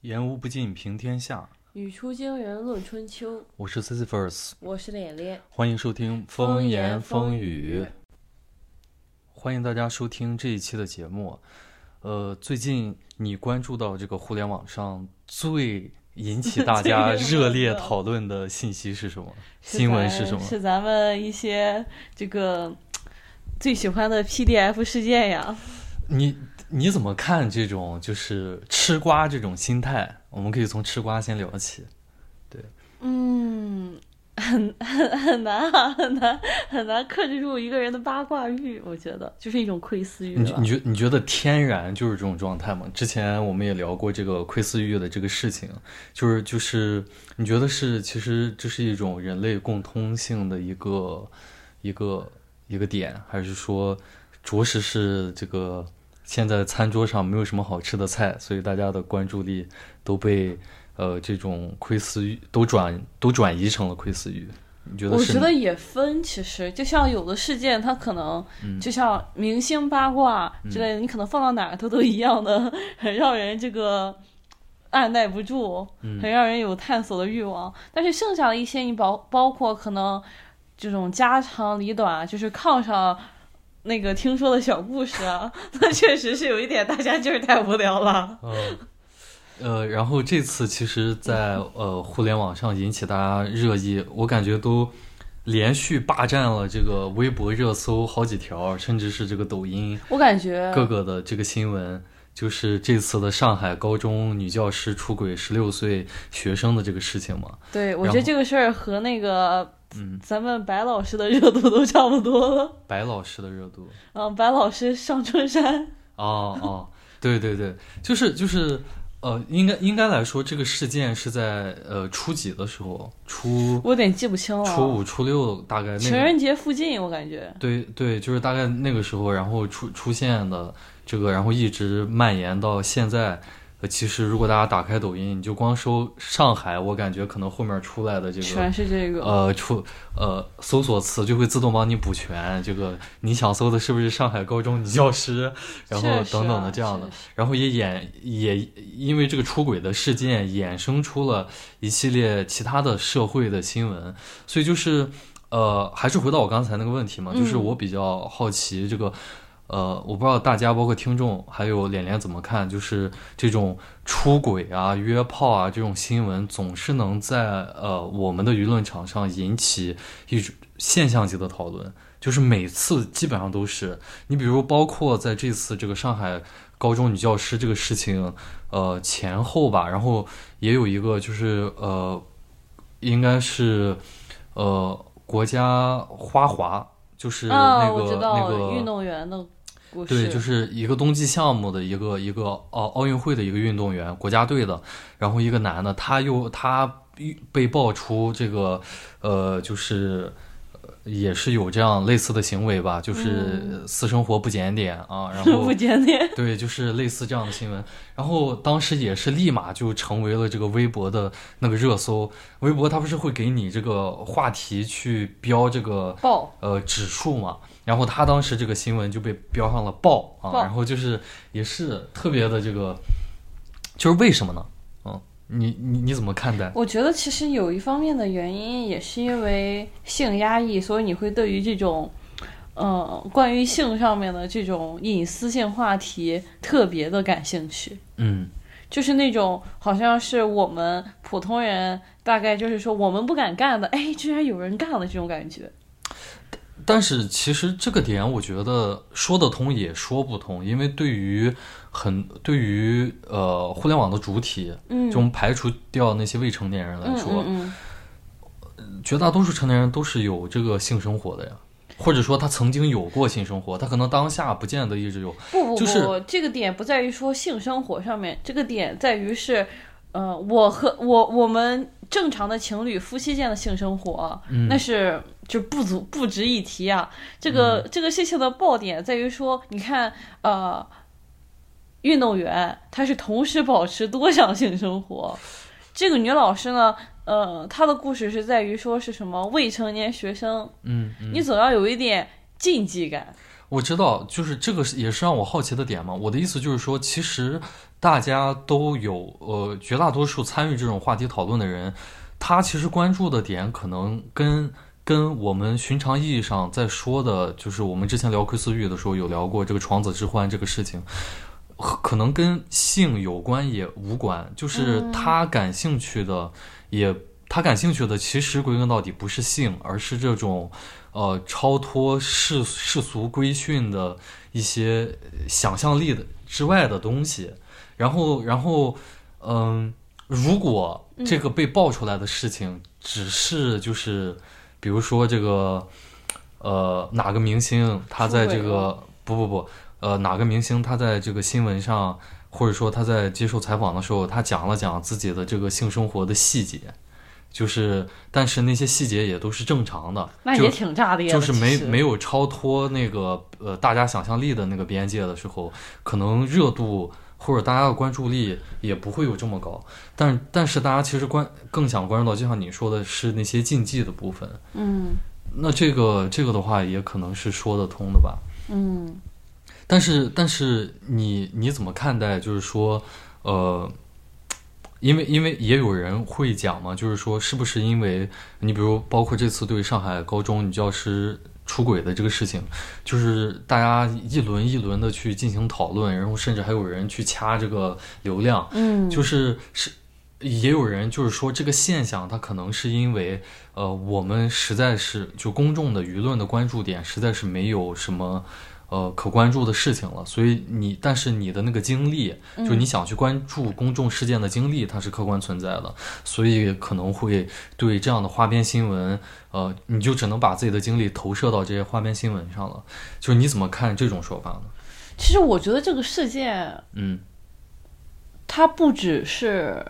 言无不尽，平天下。语出惊人论春秋。我是 Sisyphus，我是脸脸。欢迎收听风言风语。欢迎大家收听这一期的节目。呃，最近你关注到这个互联网上最引起大家 热烈讨论的信息是什么？新闻是什么？是咱们一些这个最喜欢的 PDF 事件呀。你你怎么看这种就是吃瓜这种心态？我们可以从吃瓜先聊起。对，嗯，很很很难啊，很难很难克制住一个人的八卦欲，我觉得就是一种窥私欲。你你觉你觉得天然就是这种状态吗？之前我们也聊过这个窥私欲的这个事情，就是就是你觉得是其实这是一种人类共通性的一个一个一个点，还是说着实是这个？现在餐桌上没有什么好吃的菜，所以大家的关注力都被呃这种窥私欲都转都转移成了窥私欲。你觉得？我觉得也分，其实就像有的事件，它可能就像明星八卦之类的，你可能放到哪儿它都一样的，很让人这个按耐不住，很让人有探索的欲望。但是剩下的一些，你包包括可能这种家长里短，就是炕上。那个听说的小故事啊，那确实是有一点，大家就是太无聊了。嗯，呃，然后这次其实，在呃互联网上引起大家热议，我感觉都连续霸占了这个微博热搜好几条，甚至是这个抖音。我感觉各个的这个新闻，就是这次的上海高中女教师出轨十六岁学生的这个事情嘛。对，我觉得这个事儿和那个。嗯，咱们白老师的热度都差不多了。白老师的热度，嗯，白老师上春山。哦哦，对对对，就是就是，呃，应该应该来说，这个事件是在呃初几的时候，初我有点记不清了，初五初六大概情人节附近，我感觉。对对，就是大概那个时候，然后出出现的这个，然后一直蔓延到现在。呃，其实如果大家打开抖音，你就光搜上海，我感觉可能后面出来的这个全是这个呃出呃搜索词就会自动帮你补全。这个你想搜的是不是上海高中女教师，然后等等的这样的，然后也衍也因为这个出轨的事件衍生出了一系列其他的社会的新闻，所以就是呃还是回到我刚才那个问题嘛，就是我比较好奇这个。呃，我不知道大家包括听众还有脸脸怎么看，就是这种出轨啊、约炮啊这种新闻，总是能在呃我们的舆论场上引起一种现象级的讨论，就是每次基本上都是你，比如包括在这次这个上海高中女教师这个事情，呃前后吧，然后也有一个就是呃，应该是呃国家花滑，就是那个那个运动员的。对，就是一个冬季项目的一个一个奥奥运会的一个运动员，国家队的，然后一个男的，他又他被爆出这个，呃，就是。也是有这样类似的行为吧，就是私生活不检点啊，然 后不检点，对，就是类似这样的新闻。然后当时也是立马就成为了这个微博的那个热搜。微博它不是会给你这个话题去标这个爆呃指数嘛？然后他当时这个新闻就被标上了爆啊，然后就是也是特别的这个，就是为什么呢？嗯你你你怎么看待？我觉得其实有一方面的原因，也是因为性压抑，所以你会对于这种，呃，关于性上面的这种隐私性话题特别的感兴趣。嗯，就是那种好像是我们普通人大概就是说我们不敢干的，哎，居然有人干了这种感觉。但是其实这个点，我觉得说得通也说不通，因为对于很对于呃互联网的主体，嗯，就我们排除掉那些未成年人来说，嗯绝大多数成年人都是有这个性生活的呀，或者说他曾经有过性生活，他可能当下不见得一直有。不不不，这个点不在于说性生活上面，这个点在于是，呃，我和我我们正常的情侣夫妻间的性生活，那是。就不足不值一提啊！这个这个事情的爆点在于说，你看，呃，运动员他是同时保持多项性生活，这个女老师呢，呃，她的故事是在于说是什么未成年学生，嗯，你总要有一点禁忌感。我知道，就是这个也是让我好奇的点嘛。我的意思就是说，其实大家都有，呃，绝大多数参与这种话题讨论的人，他其实关注的点可能跟跟我们寻常意义上在说的，就是我们之前聊窥私欲的时候有聊过这个床子之欢这个事情，可能跟性有关也无关，就是他感兴趣的也。他感兴趣的其实归根到底不是性，而是这种，呃，超脱世世俗规训的一些想象力的之外的东西。然后，然后，嗯，如果这个被爆出来的事情只是就是，比如说这个，呃，哪个明星他在这个不不不，呃，哪个明星他在这个新闻上，或者说他在接受采访的时候，他讲了讲自己的这个性生活的细节。就是，但是那些细节也都是正常的，那也挺炸裂的。就是没没有超脱那个呃大家想象力的那个边界的时候，可能热度或者大家的关注力也不会有这么高。但但是大家其实关更想关注到，就像你说的是那些竞技的部分。嗯，那这个这个的话也可能是说得通的吧。嗯，但是但是你你怎么看待？就是说，呃。因为因为也有人会讲嘛，就是说是不是因为你比如包括这次对上海高中女教师出轨的这个事情，就是大家一轮一轮的去进行讨论，然后甚至还有人去掐这个流量，嗯，就是是也有人就是说这个现象它可能是因为呃我们实在是就公众的舆论的关注点实在是没有什么。呃，可关注的事情了，所以你，但是你的那个经历，就你想去关注公众事件的经历，它是客观存在的，所以可能会对这样的花边新闻，呃，你就只能把自己的精力投射到这些花边新闻上了。就是你怎么看这种说法呢？其实我觉得这个事件，嗯，它不只是。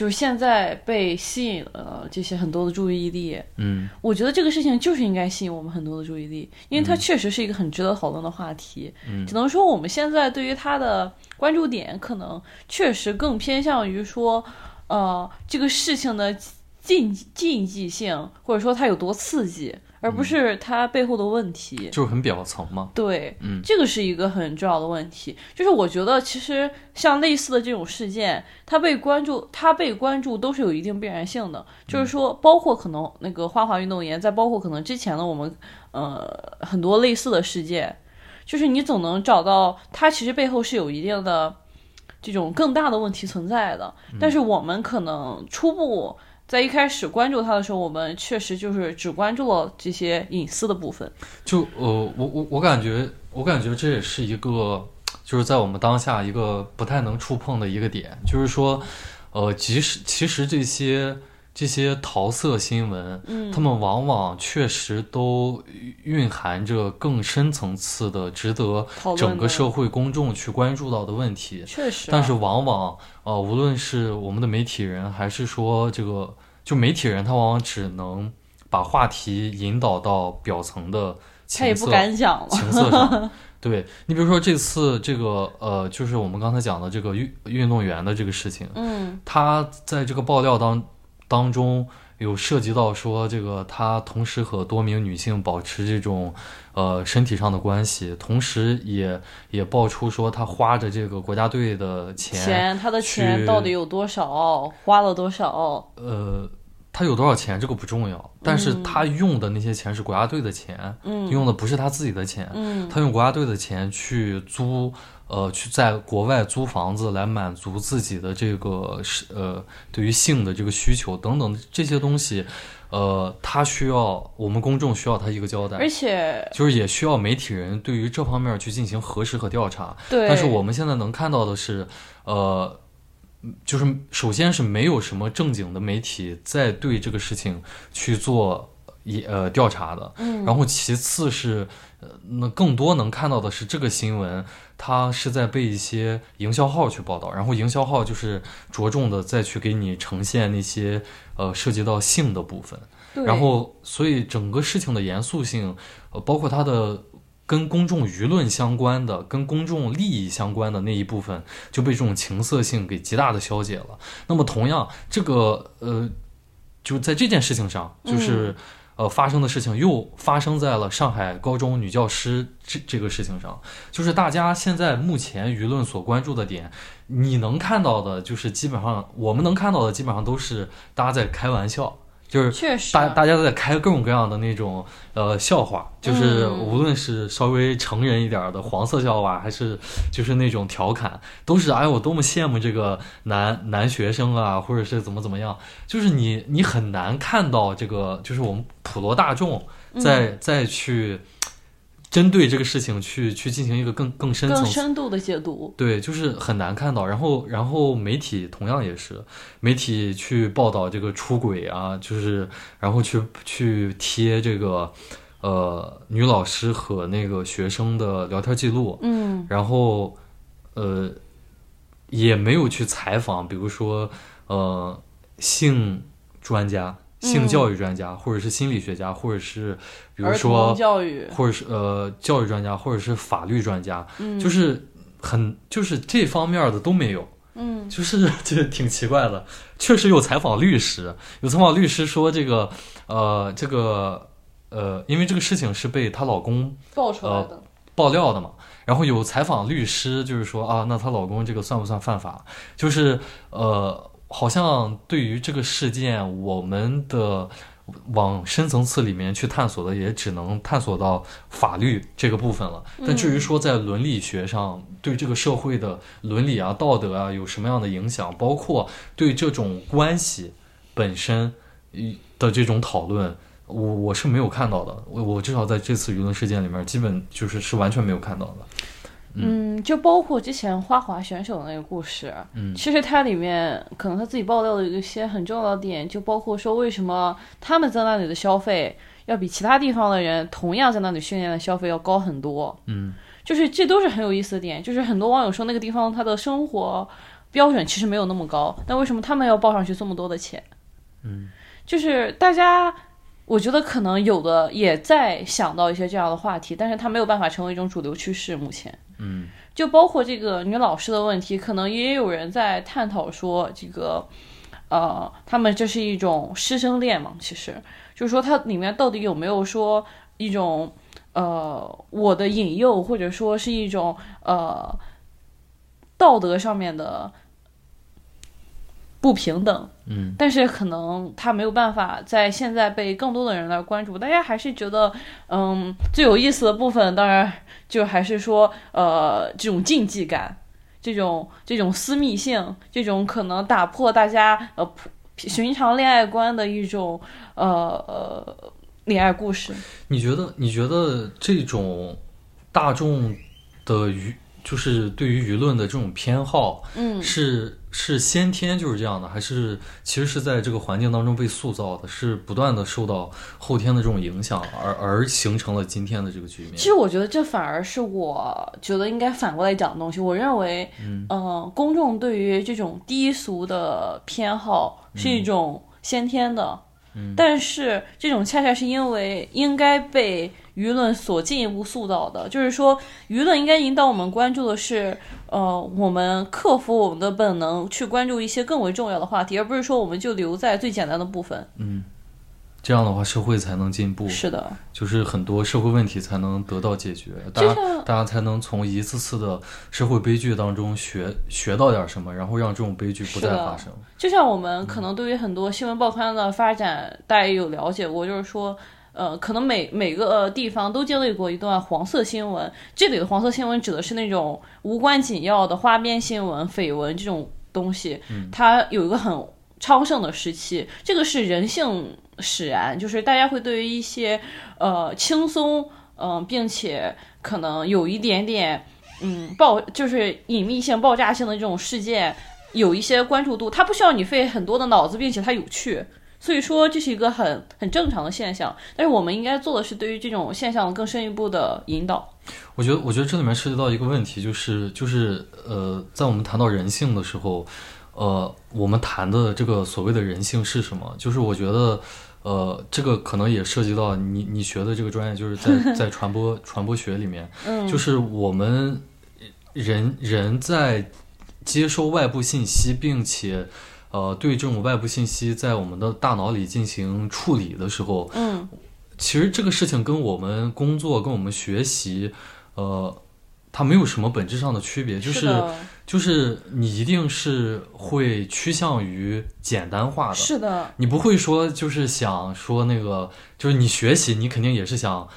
就是现在被吸引了这些很多的注意力，嗯，我觉得这个事情就是应该吸引我们很多的注意力，因为它确实是一个很值得讨论的话题。嗯，只能说我们现在对于它的关注点可能确实更偏向于说，呃，这个事情的禁禁忌性，或者说它有多刺激。而不是它背后的问题，就是很表层嘛。对，嗯，这个是一个很重要的问题。就是我觉得，其实像类似的这种事件，它被关注，它被关注都是有一定必然性的。就是说，包括可能那个花滑运动员，再包括可能之前的我们，呃，很多类似的事件，就是你总能找到它其实背后是有一定的这种更大的问题存在的。但是我们可能初步。在一开始关注他的时候，我们确实就是只关注了这些隐私的部分。就呃，我我我感觉，我感觉这也是一个，就是在我们当下一个不太能触碰的一个点，就是说，呃，即使其实这些这些桃色新闻，嗯，他们往往确实都蕴含着更深层次的、值得整个社会公众去关注到的问题。确实，但是往往呃，无论是我们的媒体人，还是说这个。就媒体人，他往往只能把话题引导到表层的情色、情色上。对你，比如说这次这个呃，就是我们刚才讲的这个运运动员的这个事情，嗯，他在这个爆料当当中有涉及到说，这个他同时和多名女性保持这种呃身体上的关系，同时也也爆出说他花着这个国家队的钱，钱他的钱到底有多少，花了多少？呃。他有多少钱这个不重要，但是他用的那些钱是国家队的钱，嗯用的不是他自己的钱。嗯他用国家队的钱去租，呃，去在国外租房子来满足自己的这个是呃对于性的这个需求等等这些东西，呃，他需要我们公众需要他一个交代，而且就是也需要媒体人对于这方面去进行核实和调查。对，但是我们现在能看到的是，呃。就是首先是没有什么正经的媒体在对这个事情去做一呃调查的，嗯，然后其次是呃那更多能看到的是这个新闻它是在被一些营销号去报道，然后营销号就是着重的再去给你呈现那些呃涉及到性的部分，然后所以整个事情的严肃性呃包括它的。跟公众舆论相关的、跟公众利益相关的那一部分就被这种情色性给极大的消解了。那么，同样，这个呃，就在这件事情上，就是呃发生的事情又发生在了上海高中女教师这这个事情上，就是大家现在目前舆论所关注的点，你能看到的，就是基本上我们能看到的，基本上都是大家在开玩笑。就是大大家都在开各种各样的那种呃笑话，就是无论是稍微成人一点的黄色笑话，还是就是那种调侃，都是哎我多么羡慕这个男男学生啊，或者是怎么怎么样，就是你你很难看到这个，就是我们普罗大众再再去。针对这个事情去去进行一个更更深层、更深度的解读，对，就是很难看到。然后，然后媒体同样也是，媒体去报道这个出轨啊，就是然后去去贴这个呃女老师和那个学生的聊天记录，嗯，然后呃也没有去采访，比如说呃性专家。性教育专家，或者是心理学家，或者是比如说教育，或者是呃教育专家，或者是法律专家，就是很就是这方面的都没有，嗯，就是 这挺奇怪的。确实有采访律师，有采访律师说这个呃这个呃，因为这个事情是被她老公爆出来的爆料的嘛，然后有采访律师，就是说啊，那她老公这个算不算犯法？就是呃。好像对于这个事件，我们的往深层次里面去探索的，也只能探索到法律这个部分了。但至于说在伦理学上，对这个社会的伦理啊、道德啊有什么样的影响，包括对这种关系本身的这种讨论，我我是没有看到的。我我至少在这次舆论事件里面，基本就是是完全没有看到的。嗯，就包括之前花滑选手的那个故事，嗯，其实它里面可能他自己爆料的一些很重要的点，就包括说为什么他们在那里的消费要比其他地方的人同样在那里训练的消费要高很多，嗯，就是这都是很有意思的点，就是很多网友说那个地方他的生活标准其实没有那么高，但为什么他们要报上去这么多的钱？嗯，就是大家。我觉得可能有的也在想到一些这样的话题，但是他没有办法成为一种主流趋势。目前，嗯，就包括这个女老师的问题，可能也有人在探讨说，这个，呃，他们这是一种师生恋嘛？其实就是说，它里面到底有没有说一种，呃，我的引诱，或者说是一种呃道德上面的。不平等，嗯，但是可能他没有办法在现在被更多的人来关注。大家还是觉得，嗯，最有意思的部分，当然就还是说，呃，这种禁忌感，这种这种私密性，这种可能打破大家呃寻常恋爱观的一种呃呃恋爱故事。你觉得？你觉得这种大众的舆，就是对于舆论的这种偏好，嗯，是？是先天就是这样的，还是其实是在这个环境当中被塑造的？是不断的受到后天的这种影响，而而形成了今天的这个局面。其实我觉得这反而是我觉得应该反过来讲的东西。我认为，嗯，公众对于这种低俗的偏好是一种先天的，嗯，但是这种恰恰是因为应该被。舆论所进一步塑造的，就是说，舆论应该引导我们关注的是，呃，我们克服我们的本能，去关注一些更为重要的话题，而不是说我们就留在最简单的部分。嗯，这样的话，社会才能进步。是的，就是很多社会问题才能得到解决，大家大家才能从一次次的社会悲剧当中学学到点什么，然后让这种悲剧不再发生。就像我们可能对于很多新闻报刊的发展，大家也有了解过，就是说。呃，可能每每个地方都经历过一段黄色新闻。这里的黄色新闻指的是那种无关紧要的花边新闻、绯闻这种东西。它有一个很昌盛的时期，这个是人性使然，就是大家会对于一些呃轻松，嗯，并且可能有一点点嗯爆，就是隐秘性、爆炸性的这种事件，有一些关注度。它不需要你费很多的脑子，并且它有趣。所以说这是一个很很正常的现象，但是我们应该做的是对于这种现象更深一步的引导。我觉得，我觉得这里面涉及到一个问题，就是就是呃，在我们谈到人性的时候，呃，我们谈的这个所谓的人性是什么？就是我觉得，呃，这个可能也涉及到你你学的这个专业，就是在 在传播传播学里面，就是我们人人在接收外部信息，并且。呃，对这种外部信息在我们的大脑里进行处理的时候，嗯，其实这个事情跟我们工作、跟我们学习，呃，它没有什么本质上的区别，就是就是你一定是会趋向于简单化的，是的，你不会说就是想说那个，就是你学习，你肯定也是想，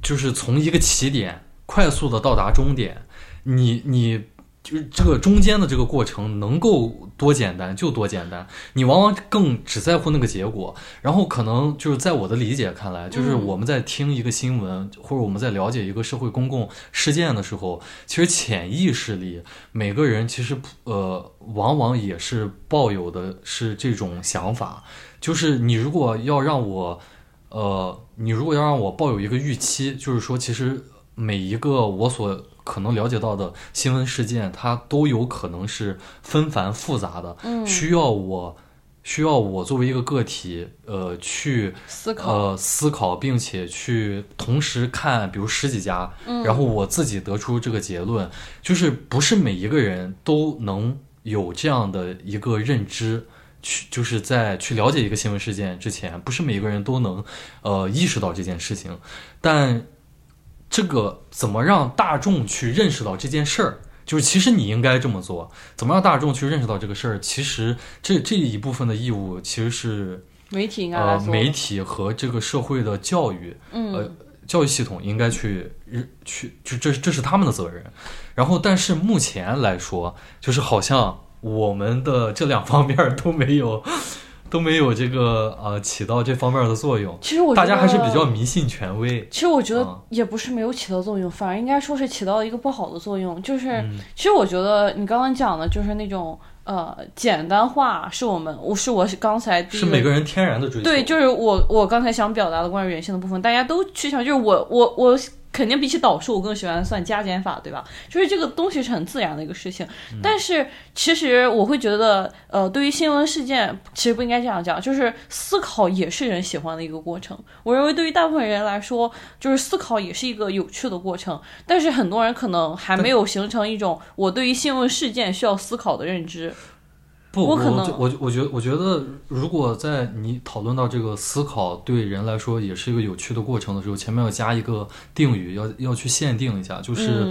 就是从一个起点快速的到达终点，你你。就是这个中间的这个过程能够多简单就多简单，你往往更只在乎那个结果。然后可能就是在我的理解看来，就是我们在听一个新闻或者我们在了解一个社会公共事件的时候，其实潜意识里每个人其实呃往往也是抱有的是这种想法，就是你如果要让我呃你如果要让我抱有一个预期，就是说其实每一个我所。可能了解到的新闻事件，它都有可能是纷繁复杂的，需要我需要我作为一个个体，呃，去思考，呃，思考，并且去同时看，比如十几家，然后我自己得出这个结论，就是不是每一个人都能有这样的一个认知，去就是在去了解一个新闻事件之前，不是每一个人都能呃意识到这件事情，但。这个怎么让大众去认识到这件事儿？就是其实你应该这么做。怎么让大众去认识到这个事儿？其实这这一部分的义务其实是媒体应该呃媒体和这个社会的教育，呃教育系统应该去去就这这是他们的责任。然后但是目前来说，就是好像我们的这两方面都没有。都没有这个呃起到这方面的作用。其实我大家还是比较迷信权威。其实我觉得也不是没有起到作用，反而应该说是起到了一个不好的作用。就是其实我觉得你刚刚讲的就是那种呃简单化，是我们我是我是刚才是每个人天然的追求。对，就是我我刚才想表达的关于人性的部分，大家都趋向就是我我我。肯定比起导数，我更喜欢算加减法，对吧？就是这个东西是很自然的一个事情。但是其实我会觉得，呃，对于新闻事件，其实不应该这样讲，就是思考也是人喜欢的一个过程。我认为对于大部分人来说，就是思考也是一个有趣的过程。但是很多人可能还没有形成一种我对于新闻事件需要思考的认知。不，我可能我我觉得我觉得，如果在你讨论到这个思考对人来说也是一个有趣的过程的时候，前面要加一个定语，要要去限定一下，就是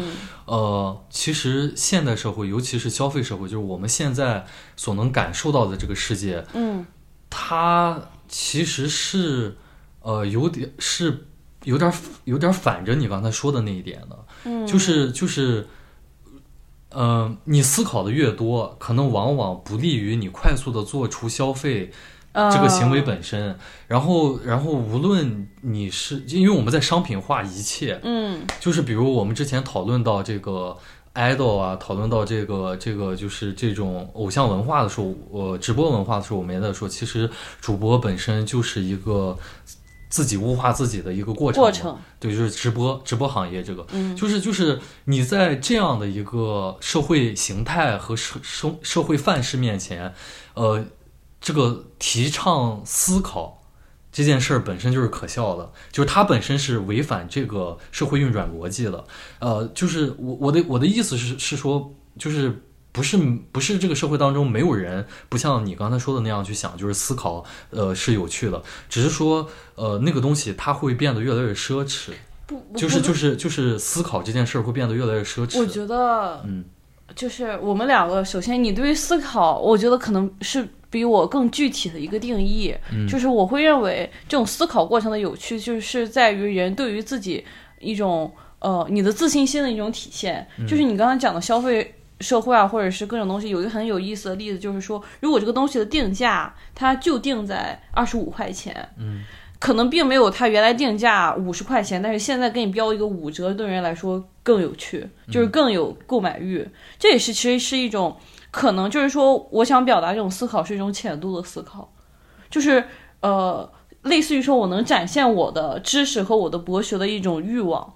呃，其实现代社会，尤其是消费社会，就是我们现在所能感受到的这个世界，嗯，它其实是呃有点是有点有点反着你刚才说的那一点的，嗯，就是就是。嗯，你思考的越多，可能往往不利于你快速的做出消费这个行为本身。然后，然后无论你是因为我们在商品化一切，嗯，就是比如我们之前讨论到这个 idol 啊，讨论到这个这个就是这种偶像文化的时候，呃，直播文化的时候，我们也在说，其实主播本身就是一个。自己物化自己的一个过程，过程。对，就是直播直播行业这个，嗯，就是就是你在这样的一个社会形态和社社社会范式面前，呃，这个提倡思考这件事儿本身就是可笑的，就是它本身是违反这个社会运转逻辑的，呃，就是我我的我的意思是是说就是。不是不是这个社会当中没有人不像你刚才说的那样去想，就是思考，呃，是有趣的。只是说，呃，那个东西它会变得越来越奢侈。不，就是就是就是思考这件事儿会变得越来越奢侈。我觉得，嗯，就是我们两个，首先你对于思考，我觉得可能是比我更具体的一个定义。嗯，就是我会认为这种思考过程的有趣，就是在于人对于自己一种呃你的自信心的一种体现。就是你刚才讲的消费。社会啊，或者是各种东西，有一个很有意思的例子，就是说，如果这个东西的定价，它就定在二十五块钱，嗯，可能并没有它原来定价五十块钱，但是现在给你标一个五折，对人来说更有趣，就是更有购买欲。这也是其实是一种可能，就是说，我想表达这种思考是一种浅度的思考，就是呃，类似于说我能展现我的知识和我的博学的一种欲望，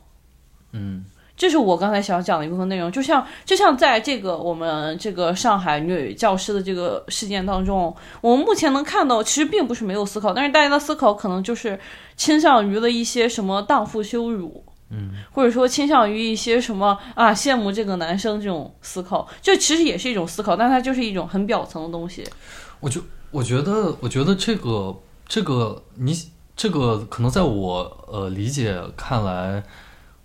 嗯。这是我刚才想讲的一部分内容，就像就像在这个我们这个上海女教师的这个事件当中，我们目前能看到，其实并不是没有思考，但是大家的思考可能就是倾向于了一些什么荡妇羞辱，嗯，或者说倾向于一些什么啊羡慕这个男生这种思考，这其实也是一种思考，但它就是一种很表层的东西。我就我觉得，我觉得这个这个你。这个可能在我呃理解看来，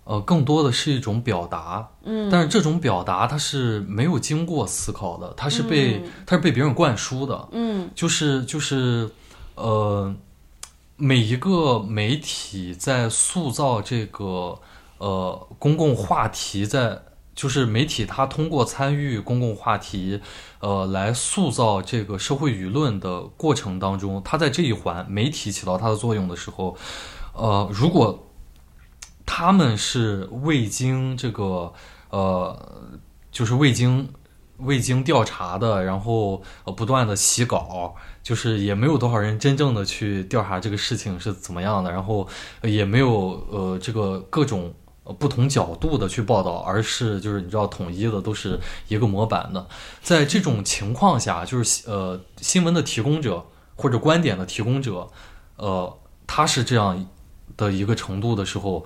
呃，更多的是一种表达，嗯，但是这种表达它是没有经过思考的，它是被它是被别人灌输的，嗯，就是就是呃，每一个媒体在塑造这个呃公共话题，在就是媒体它通过参与公共话题。呃，来塑造这个社会舆论的过程当中，它在这一环媒体起到它的作用的时候，呃，如果他们是未经这个呃，就是未经未经调查的，然后呃不断的洗稿，就是也没有多少人真正的去调查这个事情是怎么样的，然后也没有呃这个各种。不同角度的去报道，而是就是你知道统一的都是一个模板的。在这种情况下，就是呃新闻的提供者或者观点的提供者，呃他是这样的一个程度的时候，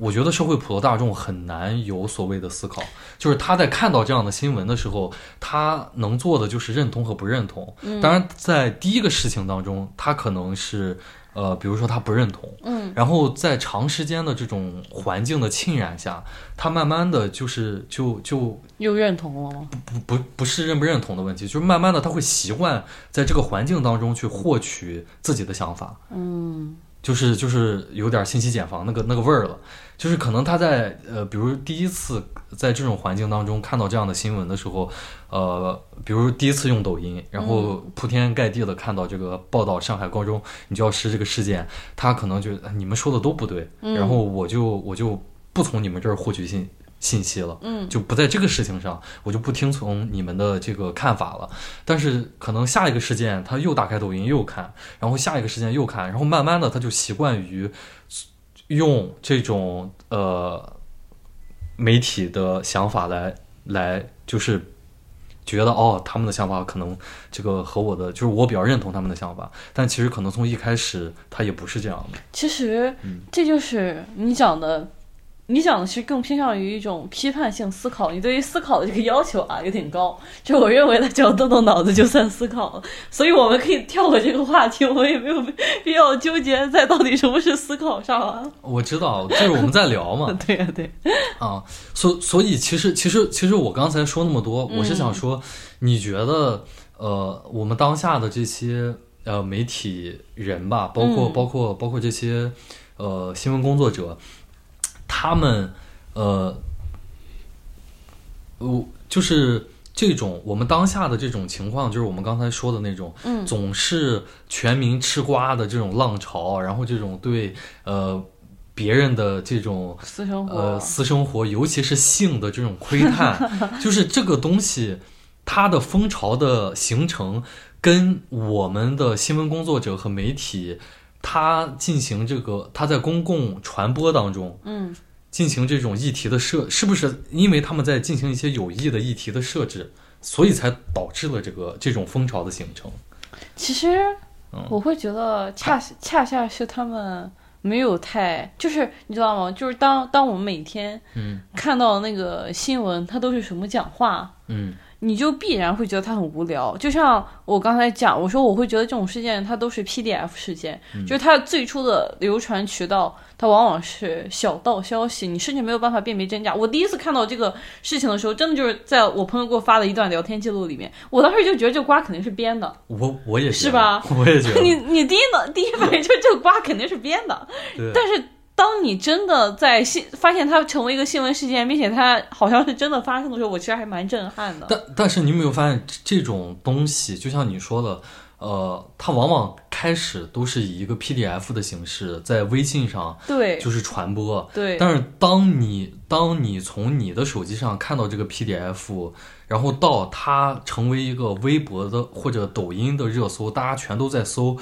我觉得社会普罗大众很难有所谓的思考。就是他在看到这样的新闻的时候，他能做的就是认同和不认同。当然，在第一个事情当中，他可能是。呃，比如说他不认同，嗯，然后在长时间的这种环境的浸染下，他慢慢的就是就就又认同了吗？不不不不是认不认同的问题，就是慢慢的他会习惯在这个环境当中去获取自己的想法，嗯。就是就是有点信息茧房那个那个味儿了，就是可能他在呃，比如第一次在这种环境当中看到这样的新闻的时候，呃，比如第一次用抖音，然后铺天盖地的看到这个报道上海高中女教师这个事件，他可能觉得你们说的都不对，然后我就我就不从你们这儿获取信。信息了，嗯，就不在这个事情上，我就不听从你们的这个看法了。但是可能下一个事件他又打开抖音又看，然后下一个事件又看，然后慢慢的他就习惯于用这种呃媒体的想法来来，就是觉得哦他们的想法可能这个和我的就是我比较认同他们的想法，但其实可能从一开始他也不是这样的。其实这就是你讲的。你讲的其实更偏向于一种批判性思考，你对于思考的这个要求啊 有点高。就我认为，他只要动动脑子就算思考了。所以我们可以跳过这个话题，我们也没有必要纠结在到底什么是思考上啊。我知道，就是我们在聊嘛。对呀，对。啊，所所以其实其实其实我刚才说那么多，我是想说，你觉得呃，我们当下的这些呃媒体人吧，包括包括包括这些呃新闻工作者。他们，呃，我就是这种我们当下的这种情况，就是我们刚才说的那种，嗯，总是全民吃瓜的这种浪潮，然后这种对呃别人的这种私生活，呃私生活，尤其是性的这种窥探，就是这个东西，它的风潮的形成，跟我们的新闻工作者和媒体。他进行这个，他在公共传播当中，嗯，进行这种议题的设，是不是因为他们在进行一些有益的议题的设置，所以才导致了这个这种风潮的形成？其实，我会觉得恰恰恰是他们没有太，就是你知道吗？就是当当我们每天嗯看到那个新闻，它都是什么讲话，嗯。你就必然会觉得它很无聊，就像我刚才讲，我说我会觉得这种事件它都是 PDF 事件，就是它最初的流传渠道，它往往是小道消息，你甚至没有办法辨别真假。我第一次看到这个事情的时候，真的就是在我朋友给我发的一段聊天记录里面，我当时就觉得这瓜肯定是编的。我我也是吧？我也觉得。你你第一呢，第一反应就是这个瓜肯定是编的，但是。当你真的在新发现它成为一个新闻事件，并且它好像是真的发生的时候，我其实还蛮震撼的。但但是你有没有发现，这种东西就像你说的，呃，它往往开始都是以一个 PDF 的形式在微信上，对，就是传播。对。但是当你当你从你的手机上看到这个 PDF，然后到它成为一个微博的或者抖音的热搜，大家全都在搜。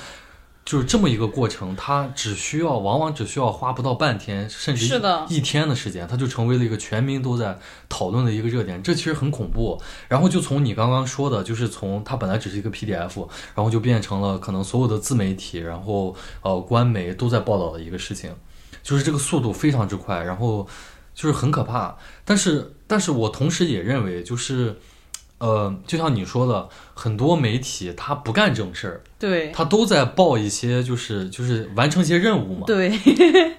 就是这么一个过程，它只需要往往只需要花不到半天，甚至一天的时间，它就成为了一个全民都在讨论的一个热点。这其实很恐怖。然后就从你刚刚说的，就是从它本来只是一个 PDF，然后就变成了可能所有的自媒体，然后呃官媒都在报道的一个事情，就是这个速度非常之快，然后就是很可怕。但是，但是我同时也认为，就是呃，就像你说的，很多媒体他不干正事儿，对，他都在报一些就是就是完成一些任务嘛。对。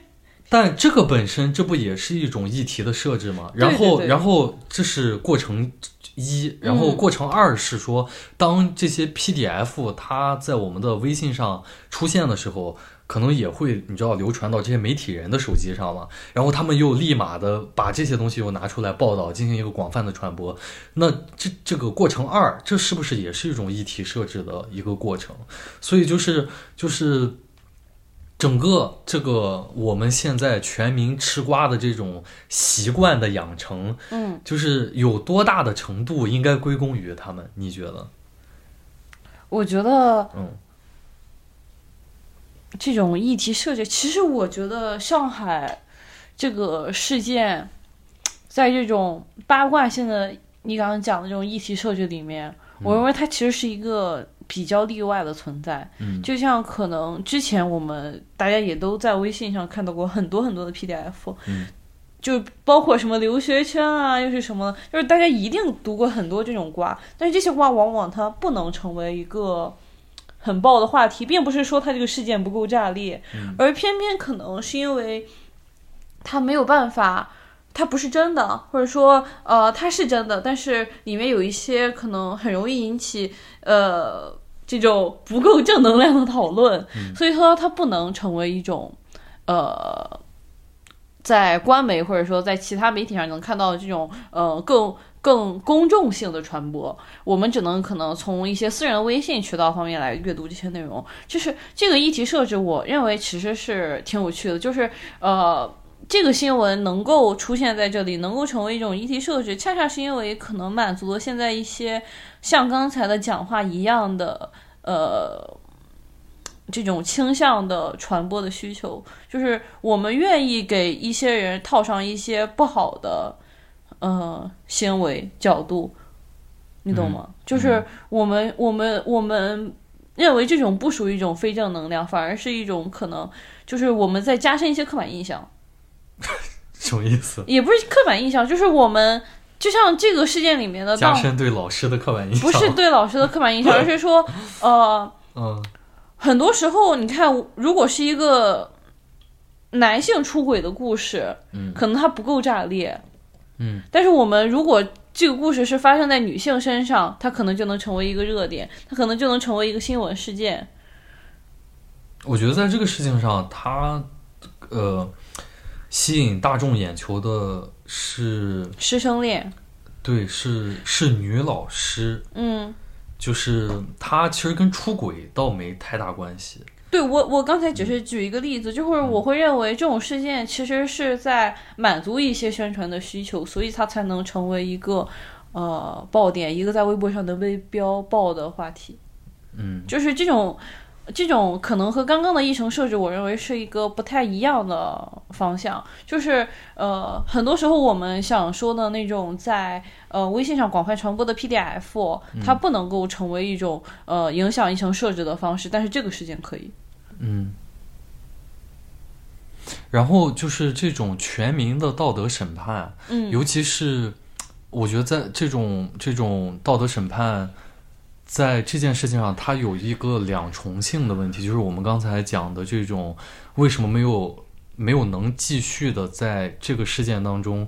但这个本身这不也是一种议题的设置吗？然后然后这是过程一，然后过程二是说，当这些 PDF 它在我们的微信上出现的时候。可能也会，你知道流传到这些媒体人的手机上嘛？然后他们又立马的把这些东西又拿出来报道，进行一个广泛的传播。那这这个过程二，这是不是也是一种议题设置的一个过程？所以就是就是整个这个我们现在全民吃瓜的这种习惯的养成，嗯，就是有多大的程度应该归功于他们？你觉得？我觉得，嗯。这种议题设置，其实我觉得上海这个事件，在这种八卦性的你刚刚讲的这种议题设置里面，我认为它其实是一个比较例外的存在。嗯，就像可能之前我们大家也都在微信上看到过很多很多的 PDF，嗯，就包括什么留学圈啊，又是什么，就是大家一定读过很多这种瓜，但是这些瓜往往它不能成为一个。很爆的话题，并不是说他这个事件不够炸裂，而偏偏可能是因为他没有办法，他不是真的，或者说呃他是真的，但是里面有一些可能很容易引起呃这种不够正能量的讨论，所以说它不能成为一种呃在官媒或者说在其他媒体上能看到的这种呃更。更公众性的传播，我们只能可能从一些私人微信渠道方面来阅读这些内容。就是这个议题设置，我认为其实是挺有趣的。就是呃，这个新闻能够出现在这里，能够成为一种议题设置，恰恰是因为可能满足了现在一些像刚才的讲话一样的呃这种倾向的传播的需求。就是我们愿意给一些人套上一些不好的。呃，纤维角度，你懂吗？就是我们我们我们认为这种不属于一种非正能量，反而是一种可能，就是我们在加深一些刻板印象。什么意思？也不是刻板印象，就是我们就像这个事件里面的加深对老师的刻板印象，不是对老师的刻板印象，而是说，呃，嗯，很多时候你看，如果是一个男性出轨的故事，嗯，可能它不够炸裂。嗯，但是我们如果这个故事是发生在女性身上，它可能就能成为一个热点，它可能就能成为一个新闻事件。我觉得在这个事情上，它呃吸引大众眼球的是师生恋，对，是是女老师，嗯，就是她其实跟出轨倒没太大关系。对我，我刚才只是举一个例子，就是我会认为这种事件其实是在满足一些宣传的需求，所以它才能成为一个呃爆点，一个在微博上的微标爆的话题。嗯，就是这种这种可能和刚刚的议程设置，我认为是一个不太一样的方向。就是呃，很多时候我们想说的那种在呃微信上广泛传播的 PDF，它不能够成为一种呃影响议程设置的方式，但是这个事件可以。嗯，然后就是这种全民的道德审判，嗯，尤其是我觉得在这种这种道德审判，在这件事情上，它有一个两重性的问题，就是我们刚才讲的这种为什么没有没有能继续的在这个事件当中，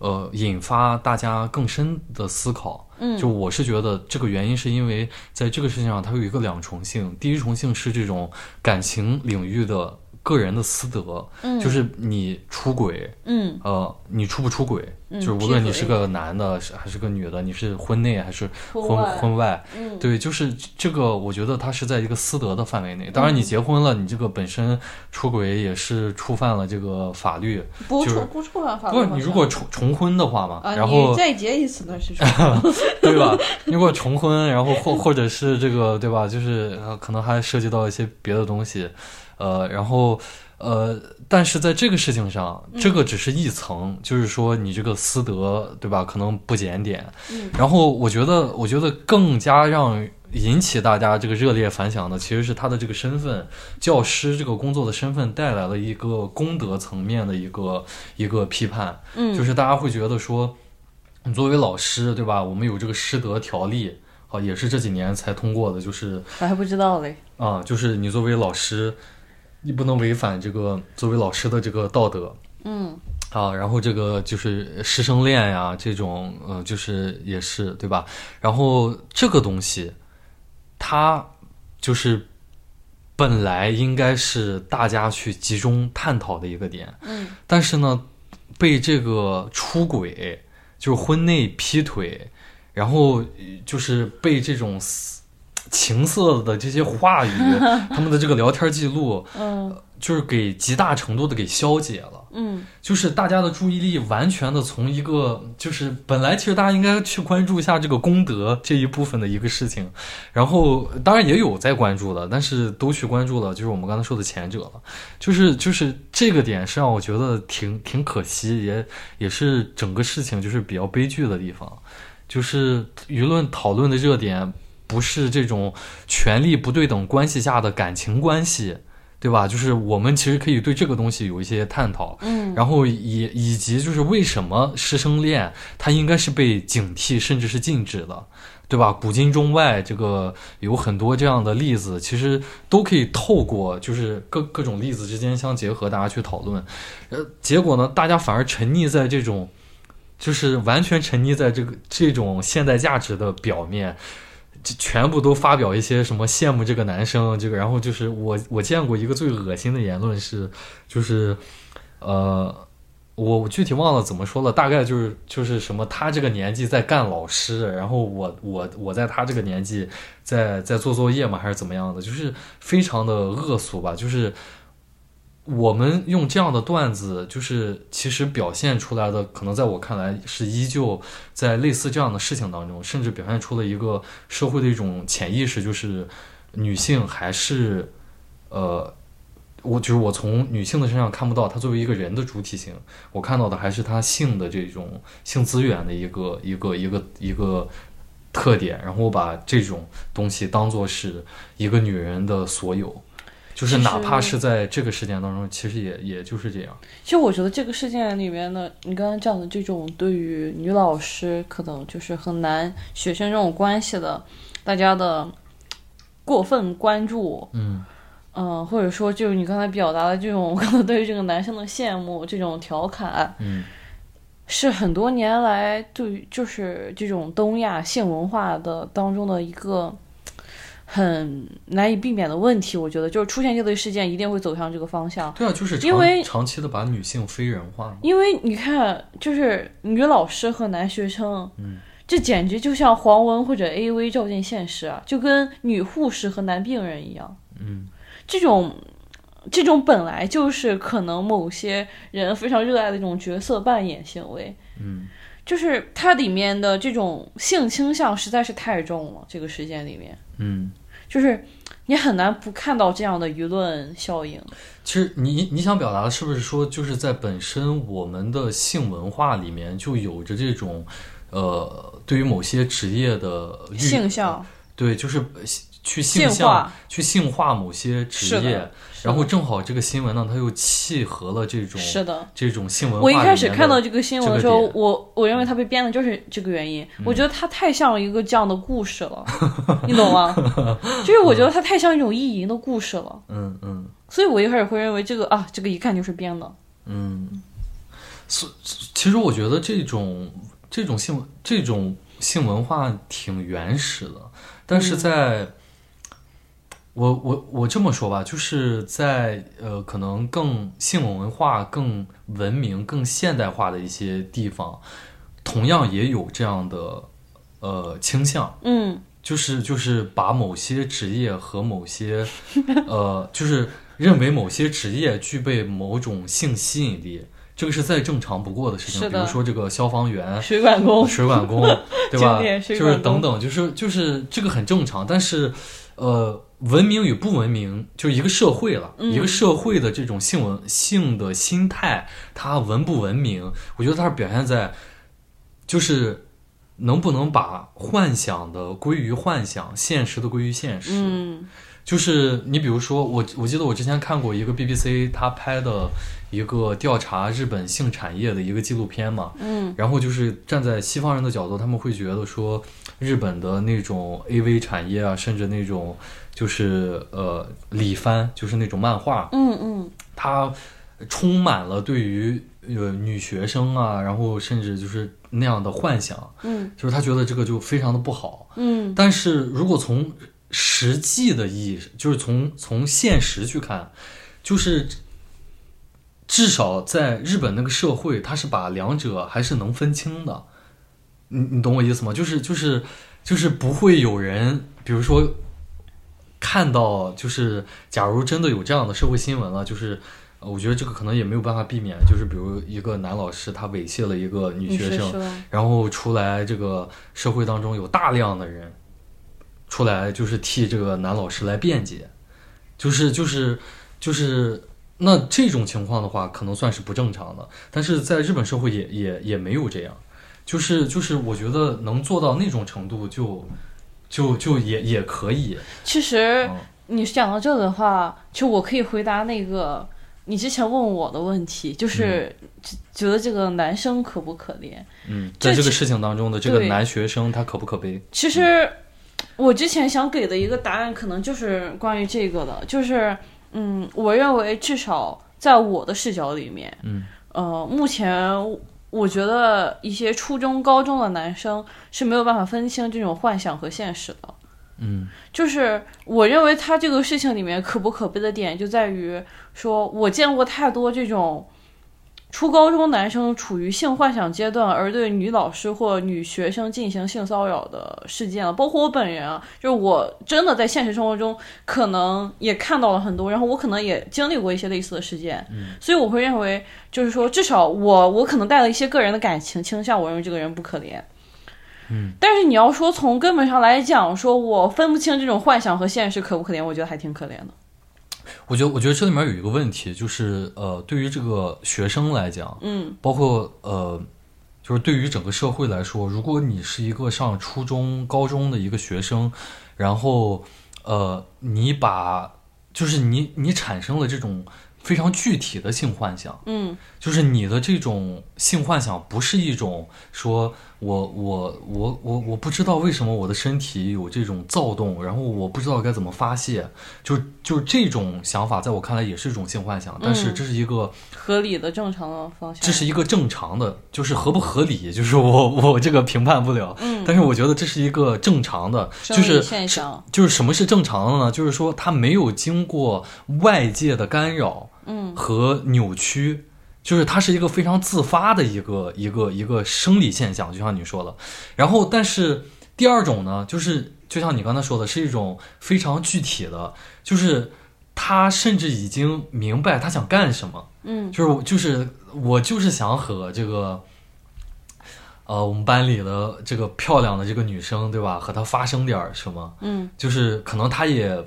呃，引发大家更深的思考。嗯，就我是觉得这个原因是因为在这个事情上，它有一个两重性。第一重性是这种感情领域的。个人的私德，就是你出轨，嗯，呃，你出不出轨，就是无论你是个男的还是个女的，你是婚内还是婚婚外，对，就是这个，我觉得他是在一个私德的范围内。当然，你结婚了，你这个本身出轨也是触犯了这个法律，不触不触犯法律。不是你如果重重婚的话嘛，然后再结一次那是，对吧？如果重婚，然后或或者是这个，对吧？就是可能还涉及到一些别的东西。呃，然后，呃，但是在这个事情上，这个只是一层，就是说你这个私德，对吧？可能不检点。嗯。然后我觉得，我觉得更加让引起大家这个热烈反响的，其实是他的这个身份，教师这个工作的身份带来了一个功德层面的一个一个批判。嗯。就是大家会觉得说，你作为老师，对吧？我们有这个师德条例，好，也是这几年才通过的，就是我还不知道嘞。啊，就是你作为老师，你不能违反这个作为老师的这个道德。嗯。啊，然后这个就是师生恋呀，这种，呃，就是也是对吧？然后这个东西，它就是本来应该是大家去集中探讨的一个点。嗯。但是呢，被这个出轨。就是婚内劈腿，然后就是被这种情色的这些话语，他们的这个聊天记录，嗯，就是给极大程度的给消解了，嗯，就是大家的注意力完全的从一个就是本来其实大家应该去关注一下这个功德这一部分的一个事情，然后当然也有在关注的，但是都去关注了就是我们刚才说的前者了，就是就是这个点是让我觉得挺挺可惜，也也是整个事情就是比较悲剧的地方，就是舆论讨论的热点。不是这种权力不对等关系下的感情关系，对吧？就是我们其实可以对这个东西有一些探讨，嗯，然后以以及就是为什么师生恋它应该是被警惕甚至是禁止的，对吧？古今中外这个有很多这样的例子，其实都可以透过就是各各种例子之间相结合，大家去讨论。呃，结果呢，大家反而沉溺在这种，就是完全沉溺在这个这种现代价值的表面。全部都发表一些什么羡慕这个男生这个，然后就是我我见过一个最恶心的言论是，就是，呃，我具体忘了怎么说了，大概就是就是什么他这个年纪在干老师，然后我我我在他这个年纪在在做作业嘛，还是怎么样的，就是非常的恶俗吧，就是。我们用这样的段子，就是其实表现出来的，可能在我看来是依旧在类似这样的事情当中，甚至表现出了一个社会的一种潜意识，就是女性还是，呃，我就是我从女性的身上看不到她作为一个人的主体性，我看到的还是她性的这种性资源的一个一个一个一个特点，然后我把这种东西当做是一个女人的所有。就是哪怕是在这个事件当中，其实也也就是这样。其实我觉得这个事件里面呢，你刚刚讲的这种对于女老师可能就是很难学生这种关系的，大家的过分关注，嗯嗯，或者说就是你刚才表达的这种 可能对于这个男生的羡慕，这种调侃，嗯，是很多年来对于就是这种东亚性文化的当中的一个。很难以避免的问题，我觉得就是出现这类事件，一定会走向这个方向。对啊，就是因为长期的把女性非人化。因为你看，就是女老师和男学生，嗯，这简直就像黄文或者 A V 照进现实啊，就跟女护士和男病人一样。嗯，这种这种本来就是可能某些人非常热爱的一种角色扮演行为。嗯，就是它里面的这种性倾向实在是太重了，这个事件里面。嗯。就是你很难不看到这样的舆论效应。其实你你想表达的是不是说，就是在本身我们的性文化里面就有着这种，呃，对于某些职业的性向，对，就是去性化，去性化某些职业。然后正好这个新闻呢，它又契合了这种是的这种新闻。我一开始看到这个新闻的时候，我我认为它被编的就是这个原因。我觉得它太像一个这样的故事了，你懂吗？就是我觉得它太像一种意淫的故事了。嗯嗯。所以我一开始会认为这个啊，这个一看就是编的。嗯。所其实我觉得这种这种性这种性文化挺原始的，但是在。我我我这么说吧，就是在呃，可能更性文化更文明、更现代化的一些地方，同样也有这样的呃倾向。嗯，就是就是把某些职业和某些呃，就是认为某些职业具备某种性吸引力，这个是再正常不过的事情。比如说这个消防员、水管工、水管工，对吧？就是等等，就是就是这个很正常，但是呃。文明与不文明，就是一个社会了。一个社会的这种性文性的心态，它文不文明？我觉得它是表现在，就是能不能把幻想的归于幻想，现实的归于现实。嗯，就是你比如说我，我记得我之前看过一个 BBC 他拍的一个调查日本性产业的一个纪录片嘛，嗯，然后就是站在西方人的角度，他们会觉得说日本的那种 AV 产业啊，甚至那种就是呃李帆，就是那种漫画，嗯嗯，它充满了对于呃女学生啊，然后甚至就是那样的幻想，嗯，就是他觉得这个就非常的不好，嗯，但是如果从实际的意义，就是从从现实去看，就是至少在日本那个社会，他是把两者还是能分清的。你你懂我意思吗？就是就是就是不会有人，比如说看到，就是假如真的有这样的社会新闻了，就是我觉得这个可能也没有办法避免，就是比如一个男老师他猥亵了一个女学生，然后出来这个社会当中有大量的人。出来就是替这个男老师来辩解，就是就是就是那这种情况的话，可能算是不正常的。但是在日本社会也也也没有这样，就是就是我觉得能做到那种程度，就就就就也也可以。其实你讲到这个的话，就我可以回答那个你之前问我的问题，就是觉得这个男生可不可怜？嗯，在这个事情当中的这个男学生他可不可悲？其实。我之前想给的一个答案，可能就是关于这个的，就是，嗯，我认为至少在我的视角里面，嗯，呃，目前我觉得一些初中、高中的男生是没有办法分清这种幻想和现实的，嗯，就是我认为他这个事情里面可不可悲的点就在于，说我见过太多这种。初高中男生处于性幻想阶段，而对女老师或女学生进行性骚扰的事件了，包括我本人。啊，就是我真的在现实生活中可能也看到了很多，然后我可能也经历过一些类似的事件，嗯，所以我会认为，就是说，至少我我可能带了一些个人的感情倾向，我认为这个人不可怜，嗯，但是你要说从根本上来讲，说我分不清这种幻想和现实可不可怜，我觉得还挺可怜的。我觉得，我觉得这里面有一个问题，就是呃，对于这个学生来讲，嗯，包括呃，就是对于整个社会来说，如果你是一个上初中、高中的一个学生，然后呃，你把就是你你产生了这种非常具体的性幻想，嗯，就是你的这种性幻想不是一种说。我我我我我不知道为什么我的身体有这种躁动，然后我不知道该怎么发泄，就就这种想法，在我看来也是一种性幻想，但是这是一个合理的正常的方向。这是一个正常的，就是合不合理，就是我我这个评判不了。嗯，但是我觉得这是一个正常的，就是现象，就是什么是正常的呢？就是说它没有经过外界的干扰，嗯，和扭曲。就是它是一个非常自发的一个一个一个生理现象，就像你说的。然后，但是第二种呢，就是就像你刚才说的，是一种非常具体的，就是他甚至已经明白他想干什么。嗯，就是就是我就是想和这个，呃，我们班里的这个漂亮的这个女生，对吧？和她发生点什么。嗯，就是可能她也。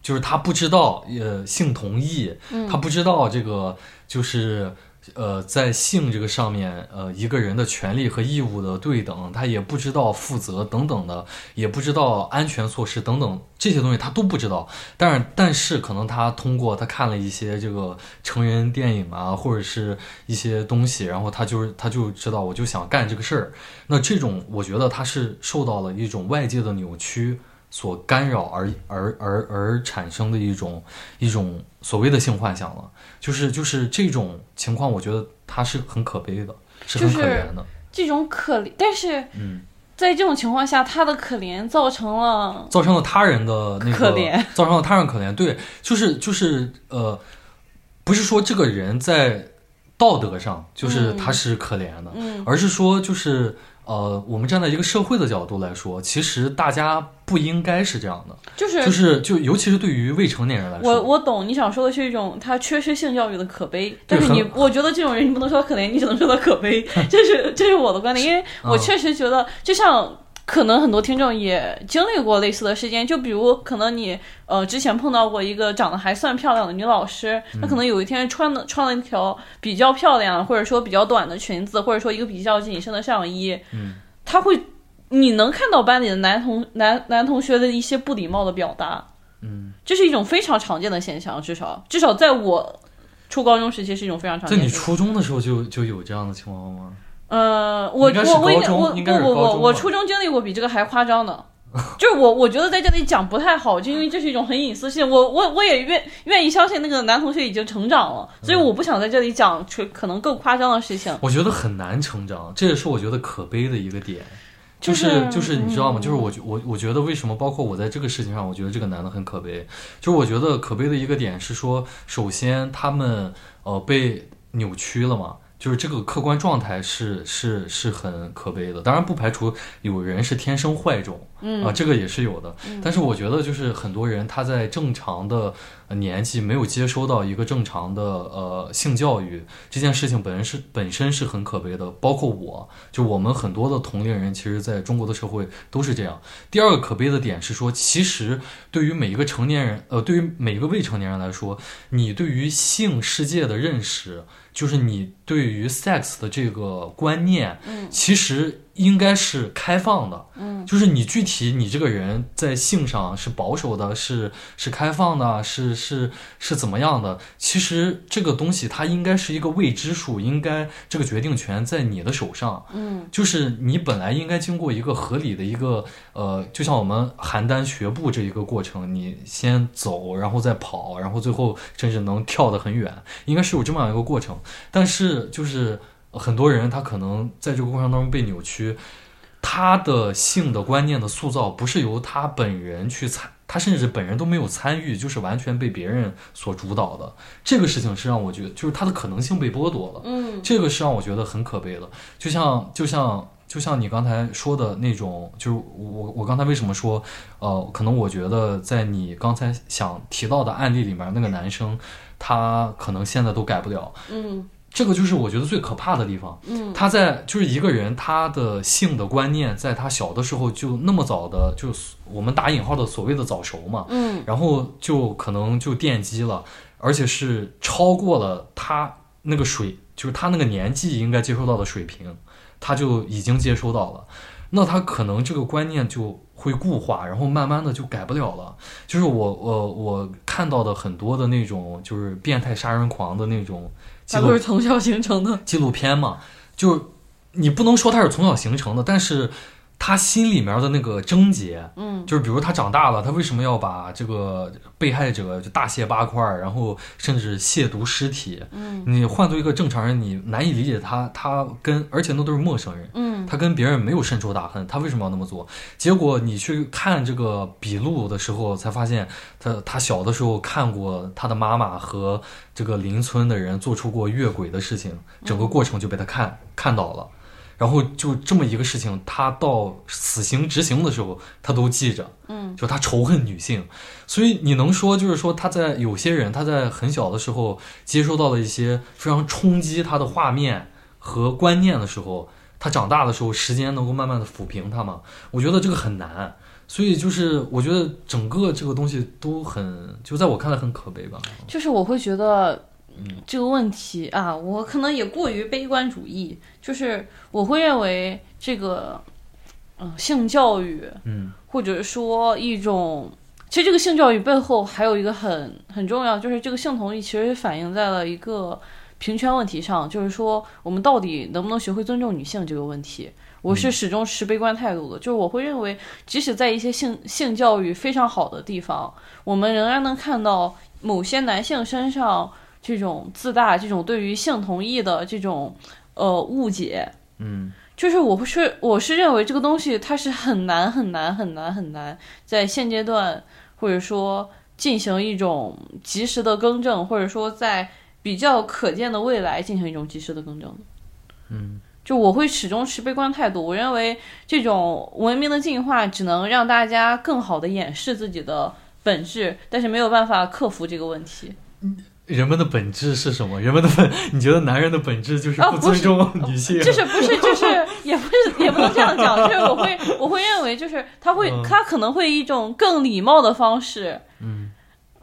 就是她不知道，呃，性同意，她不知道这个，就是，呃，在性这个上面，呃，一个人的权利和义务的对等，他也不知道负责等等的，也不知道安全措施等等这些东西他都不知道。但是，但是可能他通过他看了一些这个成人电影啊，或者是一些东西，然后他就是他就知道，我就想干这个事儿。那这种，我觉得他是受到了一种外界的扭曲。所干扰而而而而产生的一种一种所谓的性幻想了，就是就是这种情况，我觉得他是很可悲的，是很可怜的。这种可怜，但是嗯，在这种情况下，他的可怜造成了造成了他人的那个可怜，造成了他人可怜。对，就是就是呃，不是说这个人在道德上就是他是可怜的，嗯，而是说就是。呃，我们站在一个社会的角度来说，其实大家不应该是这样的，就是就是就尤其是对于未成年人来说，我我懂你想说的是一种他缺失性教育的可悲，但是你我觉得这种人你不能说可怜，你只能说他可悲，这是这是我的观点，因为我确实觉得就像。可能很多听众也经历过类似的事件，就比如可能你呃之前碰到过一个长得还算漂亮的女老师，她可能有一天穿的穿了一条比较漂亮或者说比较短的裙子，或者说一个比较紧身的上衣，嗯，她会你能看到班里的男同男男同学的一些不礼貌的表达，嗯。这是一种非常常见的现象，至少至少在我初高中时期是一种非常常见。在你初中的时候就就有这样的情况吗？呃，我我我我不不不，我初中经历过比这个还夸张的。就是我，我觉得在这里讲不太好，就因为这是一种很隐私性。我我我也愿愿意相信那个男同学已经成长了，所以我不想在这里讲可能更夸张的事情。我觉得很难成长，这也是我觉得可悲的一个点。就是就是你知道吗？就是我我我觉得为什么包括我在这个事情上，我觉得这个男的很可悲。就是我觉得可悲的一个点是说，首先他们呃被扭曲了嘛。就是这个客观状态是是是很可悲的，当然不排除有人是天生坏种，啊，这个也是有的。但是我觉得就是很多人他在正常的年纪没有接收到一个正常的呃性教育，这件事情本身是本身是很可悲的。包括我就我们很多的同龄人，其实在中国的社会都是这样。第二个可悲的点是说，其实对于每一个成年人，呃，对于每一个未成年人来说，你对于性世界的认识。就是你对于 sex 的这个观念，嗯，其实。应该是开放的，嗯，就是你具体你这个人在性上是保守的，是是开放的，是是是怎么样的？其实这个东西它应该是一个未知数，应该这个决定权在你的手上，嗯，就是你本来应该经过一个合理的一个呃，就像我们邯郸学步这一个过程，你先走，然后再跑，然后最后甚至能跳得很远，应该是有这么样一个过程，但是就是。很多人他可能在这个过程当中被扭曲，他的性的观念的塑造不是由他本人去参，他甚至本人都没有参与，就是完全被别人所主导的。这个事情是让我觉得，就是他的可能性被剥夺了。嗯，这个是让我觉得很可悲的。就像就像就像你刚才说的那种，就是我我刚才为什么说，呃，可能我觉得在你刚才想提到的案例里面，那个男生他可能现在都改不了。嗯。这个就是我觉得最可怕的地方。嗯，他在就是一个人他的性的观念，在他小的时候就那么早的，就是我们打引号的所谓的早熟嘛。嗯，然后就可能就奠基了，而且是超过了他那个水，就是他那个年纪应该接收到的水平，他就已经接收到了。那他可能这个观念就会固化，然后慢慢的就改不了了。就是我我我看到的很多的那种就是变态杀人狂的那种。他都是从小形成的。纪录片嘛，就你不能说他是从小形成的，但是他心里面的那个症结，嗯，就是比如他长大了，他为什么要把这个被害者就大卸八块，然后甚至亵渎尸体？嗯，你换做一个正常人，你难以理解他，他跟而且那都是陌生人，嗯，他跟别人没有深仇大恨，他为什么要那么做？结果你去看这个笔录的时候，才发现他他小的时候看过他的妈妈和。这个邻村的人做出过越轨的事情，整个过程就被他看看到了，然后就这么一个事情，他到死刑执行的时候，他都记着，嗯，就他仇恨女性，所以你能说就是说他在有些人他在很小的时候接收到了一些非常冲击他的画面和观念的时候，他长大的时候时间能够慢慢的抚平他吗？我觉得这个很难。所以就是，我觉得整个这个东西都很，就在我看来很可悲吧。就是我会觉得，这个问题啊，我可能也过于悲观主义。就是我会认为这个，嗯，性教育，嗯，或者说一种，其实这个性教育背后还有一个很很重要，就是这个性同意其实反映在了一个平权问题上，就是说我们到底能不能学会尊重女性这个问题。我是始终持悲观态度的，就是我会认为，即使在一些性性教育非常好的地方，我们仍然能看到某些男性身上这种自大、这种对于性同意的这种呃误解。嗯，就是我不是我是认为这个东西它是很难很难很难很难在现阶段或者说进行一种及时的更正，或者说在比较可见的未来进行一种及时的更正的。嗯。就我会始终持悲观态度，我认为这种文明的进化只能让大家更好的掩饰自己的本质，但是没有办法克服这个问题。人们的本质是什么？人们的本，你觉得男人的本质就是不尊重女性？就是不是就是 也不是也不能这样讲，就是我会我会认为就是他会他可能会以一种更礼貌的方式，嗯，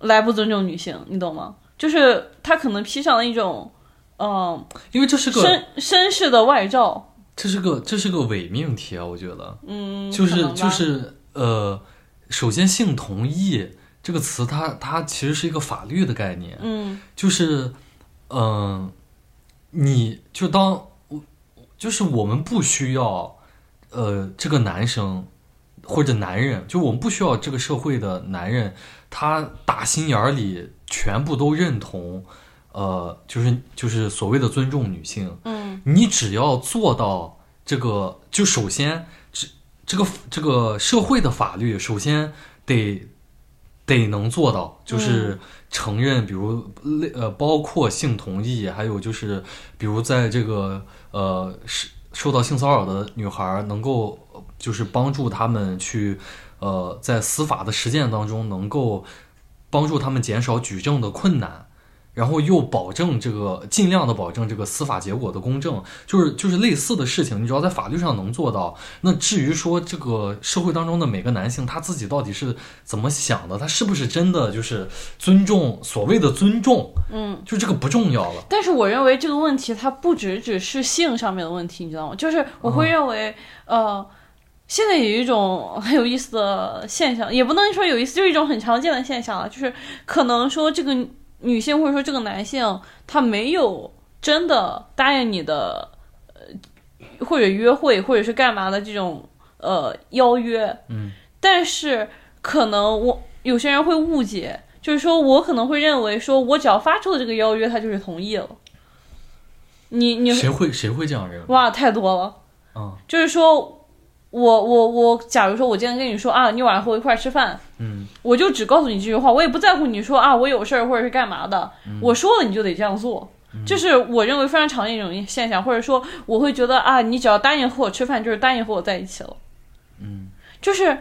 来不尊重女性，你懂吗？就是他可能披上了一种。嗯，因为这是个绅绅士的外罩，这是个这是个伪命题啊，我觉得，嗯，就是就是呃，首先性同意这个词它它其实是一个法律的概念，嗯，就是嗯，你就当我就是我们不需要呃这个男生或者男人，就我们不需要这个社会的男人，他打心眼里全部都认同，呃，就是就是所谓的尊重女性，嗯，你只要做到这个，就首先这这个这个社会的法律首先得。得能做到，就是承认，比如类呃，包括性同意，还有就是，比如在这个呃，是受到性骚扰的女孩，能够就是帮助他们去呃，在司法的实践当中，能够帮助他们减少举证的困难。然后又保证这个尽量的保证这个司法结果的公正，就是就是类似的事情，你只要在法律上能做到。那至于说这个社会当中的每个男性他自己到底是怎么想的，他是不是真的就是尊重所谓的尊重，嗯，就这个不重要了。但是我认为这个问题它不只只是性上面的问题，你知道吗？就是我会认为，呃，现在有一种 很有意思的现象，也不能说有意思，就是一种很常见的现象了，就是可能说这个。女性或者说这个男性，他没有真的答应你的，呃，或者约会或者是干嘛的这种呃邀约，嗯，但是可能我有些人会误解，就是说我可能会认为说我只要发出了这个邀约，他就是同意了。你你谁会谁会这样认为？哇，太多了，嗯，就是说。我我我，假如说我今天跟你说啊，你晚上和我一块吃饭，嗯，我就只告诉你这句话，我也不在乎你说啊，我有事儿或者是干嘛的，我说了你就得这样做，这是我认为非常常见一种现象，或者说我会觉得啊，你只要答应和我吃饭，就是答应和我在一起了，嗯，就是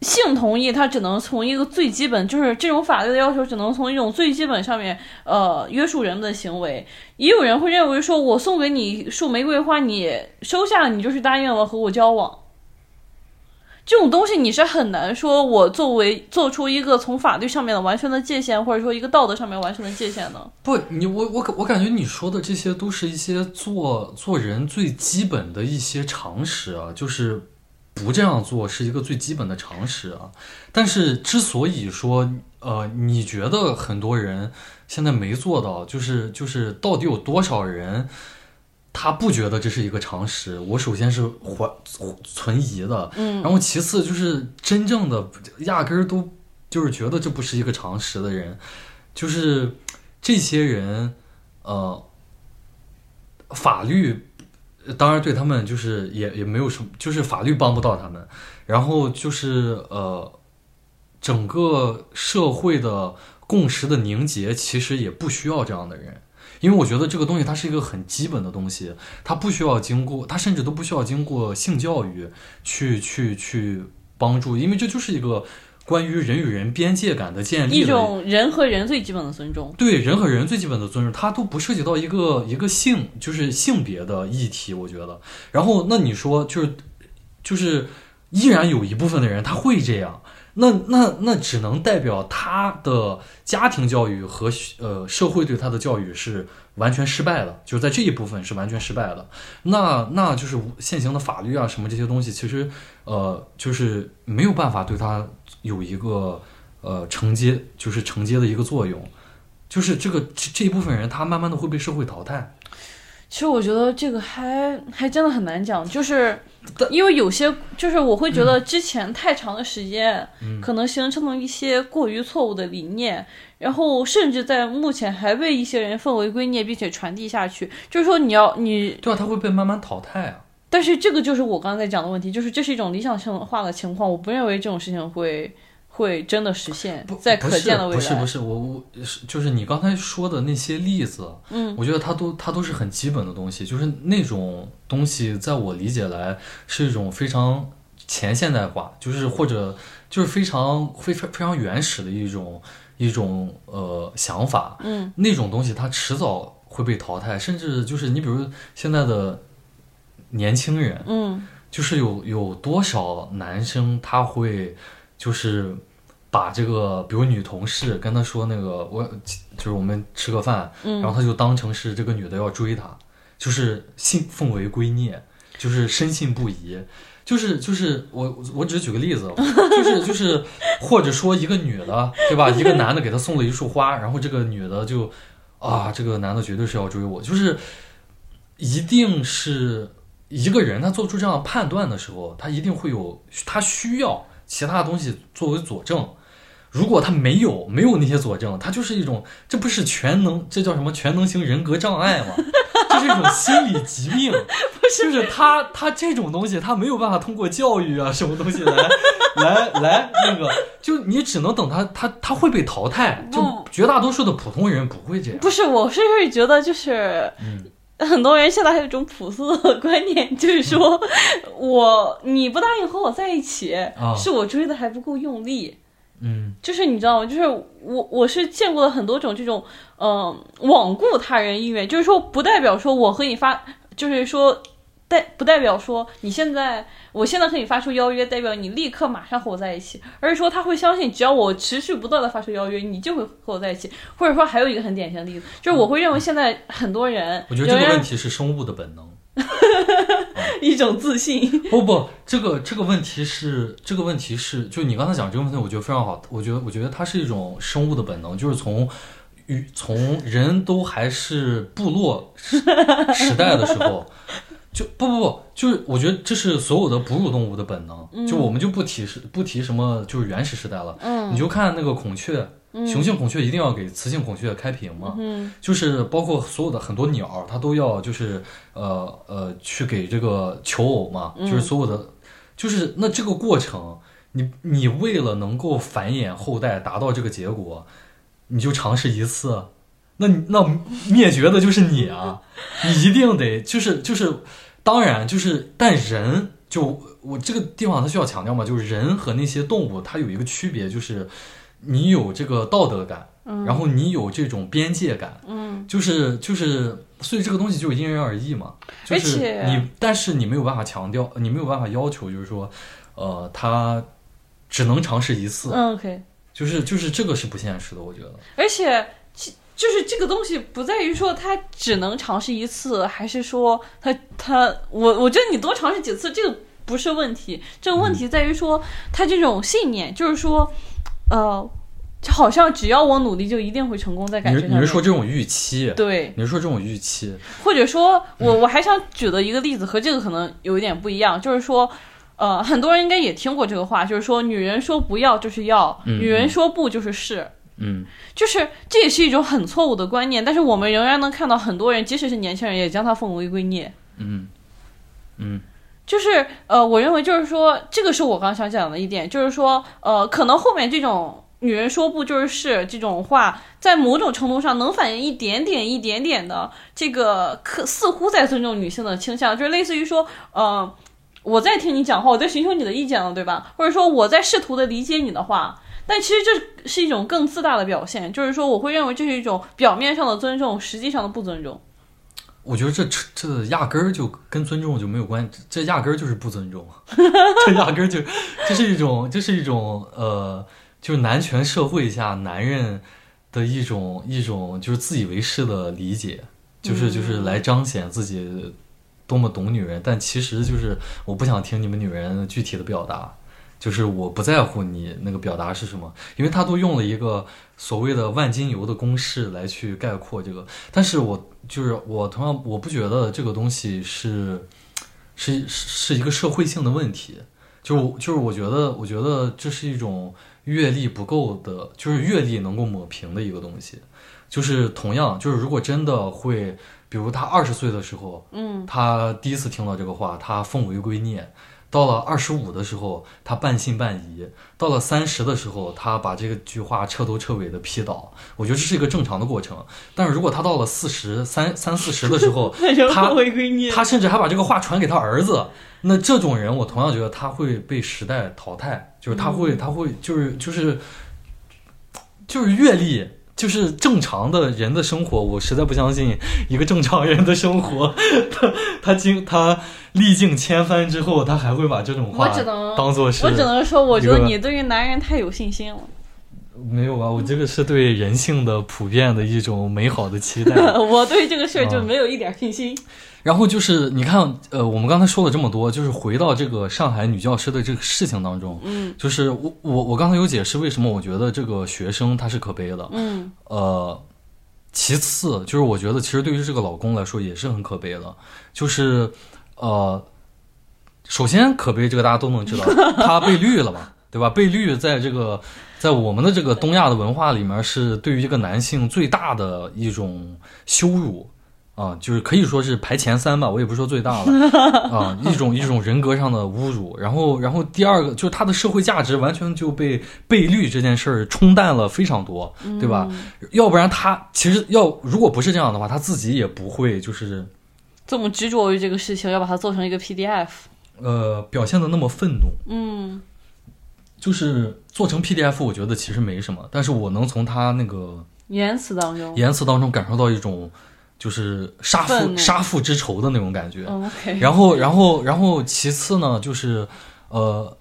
性同意，它只能从一个最基本，就是这种法律的要求，只能从一种最基本上面呃约束人们的行为。也有人会认为说，我送给你一束玫瑰花，你收下了，你就是答应了和我交往。这种东西你是很难说，我作为做出一个从法律上面的完全的界限，或者说一个道德上面完全的界限的。不，你我我我感觉你说的这些都是一些做做人最基本的一些常识啊，就是不这样做是一个最基本的常识啊。但是之所以说，呃，你觉得很多人现在没做到，就是就是到底有多少人？他不觉得这是一个常识，我首先是怀存疑的，嗯，然后其次就是真正的压根儿都就是觉得这不是一个常识的人，就是这些人，呃，法律当然对他们就是也也没有什么，就是法律帮不到他们，然后就是呃，整个社会的共识的凝结其实也不需要这样的人。因为我觉得这个东西它是一个很基本的东西，它不需要经过，它甚至都不需要经过性教育去去去帮助，因为这就是一个关于人与人边界感的建立，一种人和人最基本的尊重。对人和人最基本的尊重，它都不涉及到一个一个性，就是性别的议题。我觉得，然后那你说就是就是依然有一部分的人他会这样。那那那只能代表他的家庭教育和呃社会对他的教育是完全失败的，就是在这一部分是完全失败的。那那就是现行的法律啊什么这些东西，其实呃就是没有办法对他有一个呃承接，就是承接的一个作用。就是这个这这一部分人，他慢慢的会被社会淘汰。其实我觉得这个还还真的很难讲，就是因为有些就是我会觉得之前太长的时间，可能形成了一些过于错误的理念，然后甚至在目前还被一些人奉为圭臬，并且传递下去。就是说你要你对啊，它会被慢慢淘汰啊。但是这个就是我刚才讲的问题，就是这是一种理想性化的情况，我不认为这种事情会。会真的实现，在可见的未来。不是不是，我我是就是你刚才说的那些例子，嗯，我觉得它都它都是很基本的东西，就是那种东西，在我理解来是一种非常前现代化，就是或者就是非常非常非常原始的一种一种呃想法，嗯，那种东西它迟早会被淘汰，甚至就是你比如现在的年轻人，嗯，就是有有多少男生他会。就是把这个，比如女同事跟他说那个，我就是我们吃个饭，然后他就当成是这个女的要追他，就是信奉为圭臬，就是深信不疑。就是就是我我只举个例子，就是就是或者说一个女的，对吧？一个男的给她送了一束花，然后这个女的就啊，这个男的绝对是要追我，就是一定是一个人他做出这样判断的时候，他一定会有他需要其他的东西作为佐证。如果他没有没有那些佐证，他就是一种，这不是全能，这叫什么全能型人格障碍吗？这是一种心理疾病，就是他他这种东西，他没有办法通过教育啊什么东西来 来来那个，就你只能等他他他会被淘汰，就绝大多数的普通人不会这样。不是，我是会觉得就是，很多人现在还有一种朴素的观念，就是说我你不答应和我在一起，是我追的还不够用力。嗯，就是你知道吗？就是我我是见过了很多种这种，嗯，罔顾他人意愿，就是说不代表说我和你发，就是说代不代表说你现在我现在和你发出邀约，代表你立刻马上和我在一起，而是说他会相信只要我持续不断的发出邀约，你就会和我在一起。或者说还有一个很典型的例子，就是我会认为现在很多人，我觉得这个问题是生物的本能。一种自信。不不，这个这个问题是这个问题是，就你刚才讲这个问题，我觉得非常好。我觉得我觉得它是一种生物的本能，就是从与从人都还是部落时代的时候，就不不不，就是我觉得这是所有的哺乳动物的本能。就我们就不提是不提什么就是原始时代了。嗯，你就看那个孔雀。雄性孔雀一定要给雌性孔雀开屏嘛？嗯，就是包括所有的很多鸟，它都要就是呃呃去给这个求偶嘛，就是所有的，就是那这个过程，你你为了能够繁衍后代，达到这个结果，你就尝试一次，那那灭绝的就是你啊！你一定得就是就是，当然就是，但人就我这个地方它需要强调嘛，就是人和那些动物它有一个区别，就是。你有这个道德感，然后你有这种边界感，嗯，就是就是，所以这个东西就因人而异嘛。就是你，但是你没有办法强调，你没有办法要求，就是说，呃，他只能尝试一次。嗯，OK，就是就是这个是不现实的，我觉得。而且，就是这个东西不在于说他只能尝试一次，还是说他他我我觉得你多尝试几次，这个不是问题。这个问题在于说他这种信念，就是说。呃，就好像只要我努力，就一定会成功。在感觉上，你是说这种预期？对，你是说这种预期？或者说我我还想举的一个例子和这个可能有一点不一样，就是说，呃，很多人应该也听过这个话，就是说，女人说不要就是要，女人说不就是是。嗯，就是这也是一种很错误的观念，但是我们仍然能看到很多人，即使是年轻人，也将它奉为圭臬。嗯嗯。就是呃，我认为就是说，这个是我刚想讲的一点，就是说，呃，可能后面这种女人说不就是是这种话，在某种程度上能反映一点点、一点点的这个可似乎在尊重女性的倾向，就是类似于说，呃，我在听你讲话，我在寻求你的意见了，对吧？或者说我在试图的理解你的话，但其实这是一种更自大的表现，就是说我会认为这是一种表面上的尊重，实际上的不尊重。我觉得这这压根儿就跟尊重就没有关系，这压根儿就是不尊重，这压根儿就这是一种这是一种呃，就是男权社会下男人的一种一种就是自以为是的理解，就是就是来彰显自己多么懂女人，但其实就是我不想听你们女人具体的表达。就是我不在乎你那个表达是什么，因为他都用了一个所谓的万金油的公式来去概括这个。但是我就是我同样我不觉得这个东西是是是一个社会性的问题，就就是我觉得我觉得这是一种阅历不够的，就是阅历能够抹平的一个东西。就是同样就是如果真的会，比如他二十岁的时候，嗯，他第一次听到这个话，他奉为圭臬。到了二十五的时候，他半信半疑；到了三十的时候，他把这个句话彻头彻尾的批倒。我觉得这是一个正常的过程。但是如果他到了四十三三四十的时候，他他甚至还把这个话传给他儿子，那这种人，我同样觉得他会被时代淘汰，就是他会他会就是就是就是阅历。就是正常的人的生活，我实在不相信一个正常人的生活，他 他经他历尽千帆之后，他还会把这种话当做是。我只能说，我觉得你对于男人太有信心了。没有吧？我这个是对人性的普遍的一种美好的期待。我对这个事儿就没有一点信心。然后就是你看，呃，我们刚才说了这么多，就是回到这个上海女教师的这个事情当中，嗯，就是我我我刚才有解释为什么我觉得这个学生她是可悲的，嗯，呃，其次就是我觉得其实对于这个老公来说也是很可悲的，就是呃，首先可悲这个大家都能知道，他被绿了嘛，对吧？被绿在这个在我们的这个东亚的文化里面是对于一个男性最大的一种羞辱。啊，就是可以说是排前三吧，我也不说最大了 啊，一种一种人格上的侮辱。然后，然后第二个就是他的社会价值完全就被被绿这件事儿冲淡了非常多，对吧？要不然他其实要如果不是这样的话，他自己也不会就是这么执着于这个事情，要把它做成一个 PDF，呃，表现的那么愤怒。嗯，就是做成 PDF，我觉得其实没什么，但是我能从他那个言辞当中言辞当中感受到一种。就是杀父杀父之仇的那种感觉，然后，然后，然后，其次呢，就是，呃，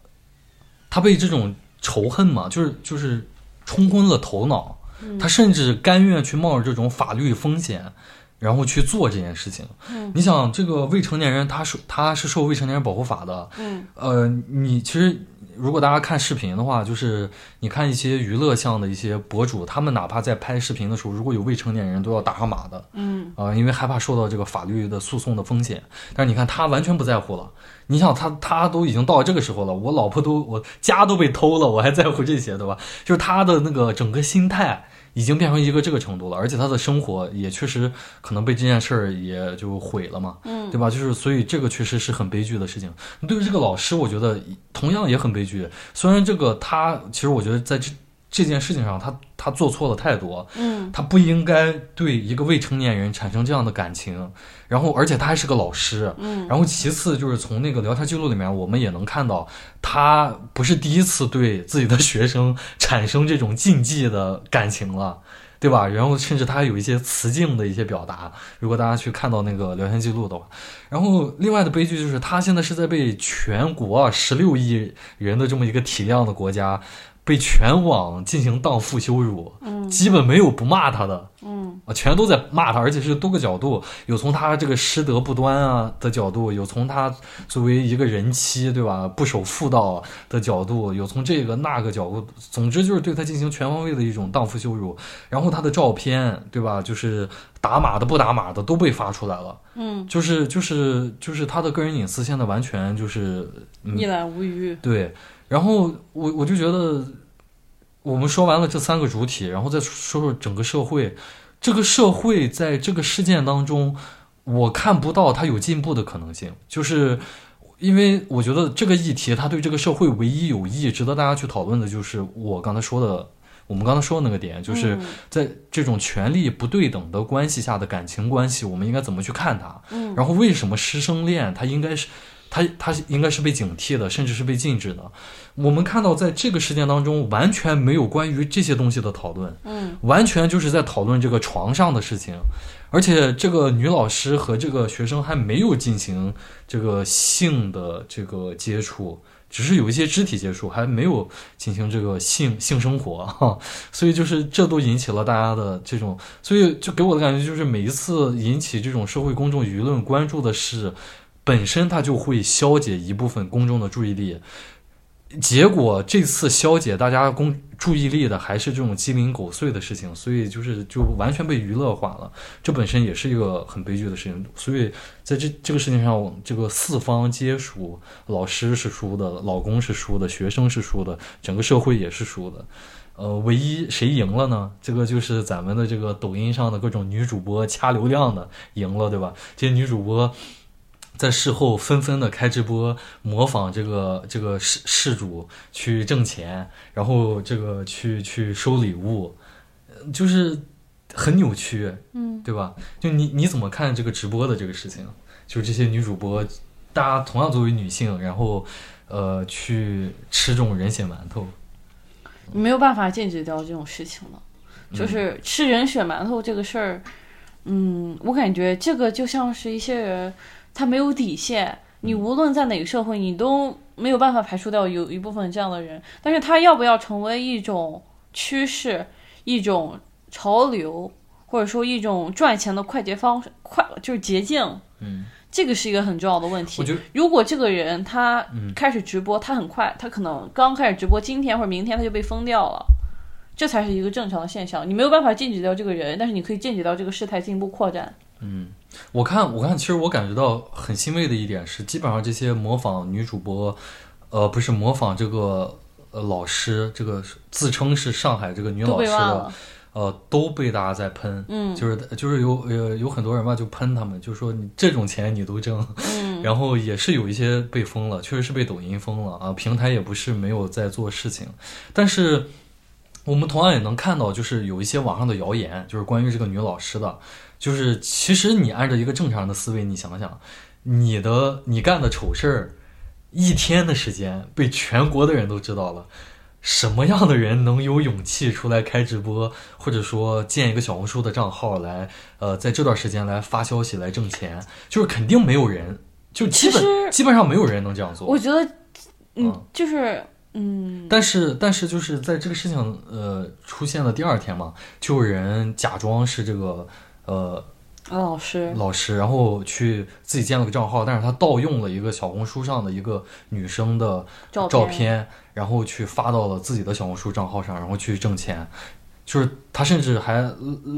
他被这种仇恨嘛，就是就是冲昏了头脑，他甚至甘愿去冒着这种法律风险，然后去做这件事情。你想，这个未成年人，他是他是受未成年人保护法的，嗯，呃，你其实。如果大家看视频的话，就是你看一些娱乐向的一些博主，他们哪怕在拍视频的时候，如果有未成年人，都要打上码的，嗯，啊，因为害怕受到这个法律的诉讼的风险。但是你看他完全不在乎了，你想他他都已经到这个时候了，我老婆都我家都被偷了，我还在乎这些，对吧？就是他的那个整个心态。已经变成一个这个程度了，而且他的生活也确实可能被这件事儿也就毁了嘛，嗯，对吧？就是所以这个确实是很悲剧的事情。对于这个老师，我觉得同样也很悲剧。虽然这个他其实我觉得在这。这件事情上，他他做错了太多，嗯，他不应该对一个未成年人产生这样的感情，然后而且他还是个老师，嗯，然后其次就是从那个聊天记录里面，我们也能看到，他不是第一次对自己的学生产生这种禁忌的感情了，对吧？然后甚至他还有一些词境的一些表达，如果大家去看到那个聊天记录的话，然后另外的悲剧就是他现在是在被全国十六亿人的这么一个体量的国家。被全网进行荡妇羞辱，嗯，基本没有不骂他的，嗯，啊，全都在骂他，而且是多个角度，有从他这个师德不端啊的角度，有从他作为一个人妻，对吧，不守妇道的角度，有从这个那个角度，总之就是对他进行全方位的一种荡妇羞辱。然后他的照片，对吧，就是打码的不打码的都被发出来了，嗯，就是就是就是他的个人隐私现在完全就是一览无余，对。然后我我就觉得，我们说完了这三个主体，然后再说说整个社会。这个社会在这个事件当中，我看不到它有进步的可能性。就是因为我觉得这个议题，它对这个社会唯一有益、值得大家去讨论的，就是我刚才说的，我们刚才说的那个点，就是在这种权力不对等的关系下的感情关系，我们应该怎么去看它？嗯，然后为什么师生恋它应该是？他他应该是被警惕的，甚至是被禁止的。我们看到，在这个事件当中，完全没有关于这些东西的讨论，嗯，完全就是在讨论这个床上的事情，而且这个女老师和这个学生还没有进行这个性的这个接触，只是有一些肢体接触，还没有进行这个性性生活哈。所以就是这都引起了大家的这种，所以就给我的感觉就是每一次引起这种社会公众舆论关注的事。本身它就会消解一部分公众的注意力，结果这次消解大家公注意力的还是这种鸡零狗碎的事情，所以就是就完全被娱乐化了。这本身也是一个很悲剧的事情。所以在这这个事情上，这个四方皆输，老师是输的，老公是输的，学生是输的，整个社会也是输的。呃，唯一谁赢了呢？这个就是咱们的这个抖音上的各种女主播掐流量的赢了，对吧？这些女主播。在事后纷纷的开直播，模仿这个这个事事主去挣钱，然后这个去去收礼物，就是很扭曲，嗯，对吧？就你你怎么看这个直播的这个事情？就是这些女主播，大家同样作为女性，然后呃去吃这种人血馒头，没有办法禁止掉这种事情了。就是吃人血馒头这个事儿，嗯，我感觉这个就像是一些人。他没有底线，你无论在哪个社会，你都没有办法排除掉有一部分这样的人。但是他要不要成为一种趋势、一种潮流，或者说一种赚钱的快捷方式，快就是捷径。嗯，这个是一个很重要的问题。我觉得，如果这个人他开始直播，他很快，他可能刚开始直播，今天或者明天他就被封掉了，这才是一个正常的现象。你没有办法禁止掉这个人，但是你可以禁止掉这个事态进一步扩展。嗯，我看，我看，其实我感觉到很欣慰的一点是，基本上这些模仿女主播，呃，不是模仿这个呃老师，这个自称是上海这个女老师的，呃，都被大家在喷。嗯，就是就是有呃有很多人吧就喷他们，就说你这种钱你都挣。嗯，然后也是有一些被封了，确实是被抖音封了啊，平台也不是没有在做事情，但是我们同样也能看到，就是有一些网上的谣言，就是关于这个女老师的。就是其实你按照一个正常人的思维，你想想，你的你干的丑事儿，一天的时间被全国的人都知道了，什么样的人能有勇气出来开直播，或者说建一个小红书的账号来，呃，在这段时间来发消息来挣钱？就是肯定没有人，就基本基本上没有人能这样做。我觉得，嗯，就是嗯，但是但是就是在这个事情呃出现的第二天嘛，就有人假装是这个。呃，老师，老师，然后去自己建了个账号，但是他盗用了一个小红书上的一个女生的照片，然后去发到了自己的小红书账号上，然后去挣钱，就是他甚至还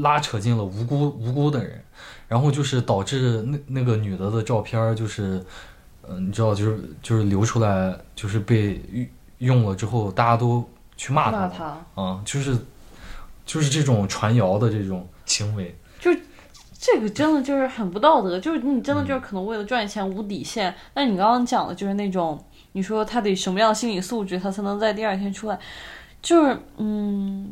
拉扯进了无辜无辜的人，然后就是导致那那个女的的照片就是，嗯，你知道，就是就是流出来，就是被用了之后，大家都去骂他，啊，就是就是这种传谣的这种行为。就这个真的就是很不道德，就是你真的就是可能为了赚钱无底线。那你刚刚讲的就是那种，你说他得什么样的心理素质，他才能在第二天出来？就是嗯，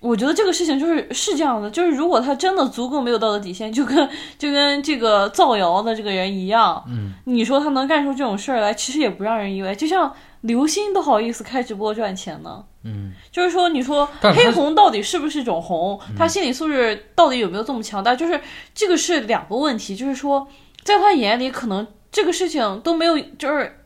我觉得这个事情就是是这样的，就是如果他真的足够没有道德底线，就跟就跟这个造谣的这个人一样，嗯，你说他能干出这种事儿来，其实也不让人意外。就像刘星都好意思开直播赚钱呢。嗯，就是说，你说黑红到底是不是一种红？他心理素质到底有没有这么强大？就是这个是两个问题。就是说，在他眼里，可能这个事情都没有，就是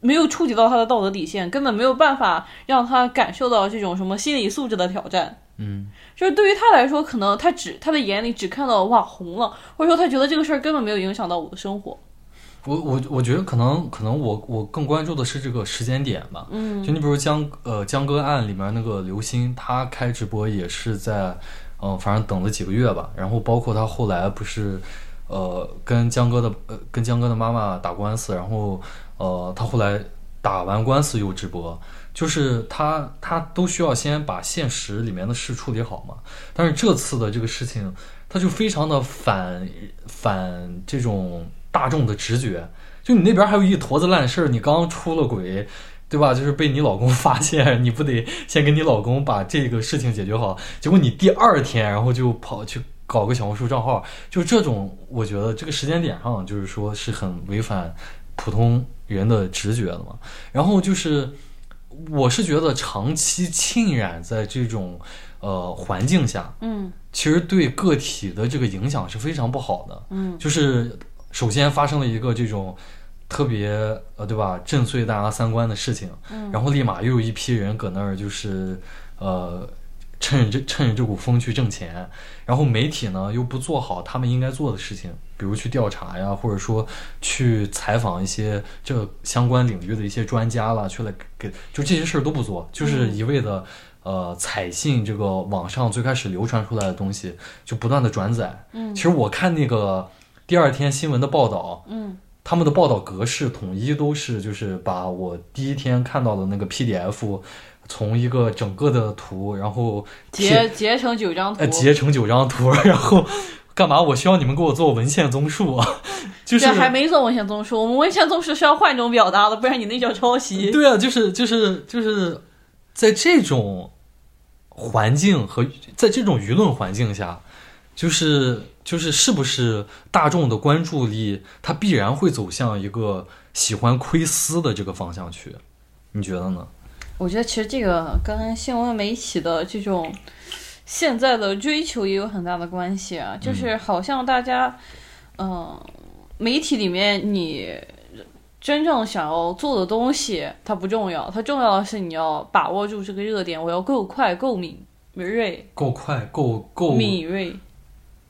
没有触及到他的道德底线，根本没有办法让他感受到这种什么心理素质的挑战。嗯，就是对于他来说，可能他只他的眼里只看到哇红了，或者说他觉得这个事儿根本没有影响到我的生活。我我我觉得可能可能我我更关注的是这个时间点吧，嗯，就你比如江呃江歌案里面那个刘鑫，他开直播也是在，嗯，反正等了几个月吧，然后包括他后来不是，呃，跟江哥的呃跟江哥的妈妈打官司，然后呃他后来打完官司又直播，就是他他都需要先把现实里面的事处理好嘛，但是这次的这个事情，他就非常的反反这种。大众的直觉，就你那边还有一坨子烂事儿，你刚出了轨，对吧？就是被你老公发现，你不得先跟你老公把这个事情解决好？结果你第二天，然后就跑去搞个小红书账号，就这种，我觉得这个时间点上，就是说是很违反普通人的直觉的嘛。然后就是，我是觉得长期浸染在这种呃环境下，嗯，其实对个体的这个影响是非常不好的，嗯，就是。首先发生了一个这种特别呃，对吧，震碎大家三观的事情，然后立马又有一批人搁那儿就是呃，趁着这趁着这股风去挣钱，然后媒体呢又不做好他们应该做的事情，比如去调查呀，或者说去采访一些这相关领域的一些专家了，去来给就这些事儿都不做，就是一味的呃采信这个网上最开始流传出来的东西，就不断的转载。嗯，其实我看那个。第二天新闻的报道，嗯，他们的报道格式统一都是，就是把我第一天看到的那个 PDF，从一个整个的图，然后截截成九张图，截成九张图，然后干嘛？我需要你们给我做文献综述，就是还没做文献综述，我们文献综述是要换种表达的，不然你那叫抄袭。对啊，就是就是就是在这种环境和在这种舆论环境下，就是。就是是不是大众的关注力，它必然会走向一个喜欢窥私的这个方向去，你觉得呢？我觉得其实这个跟新闻媒体的这种现在的追求也有很大的关系啊。就是好像大家，嗯，媒体里面你真正想要做的东西，它不重要，它重要的是你要把握住这个热点，我要够快、够敏锐、够快、够够敏锐。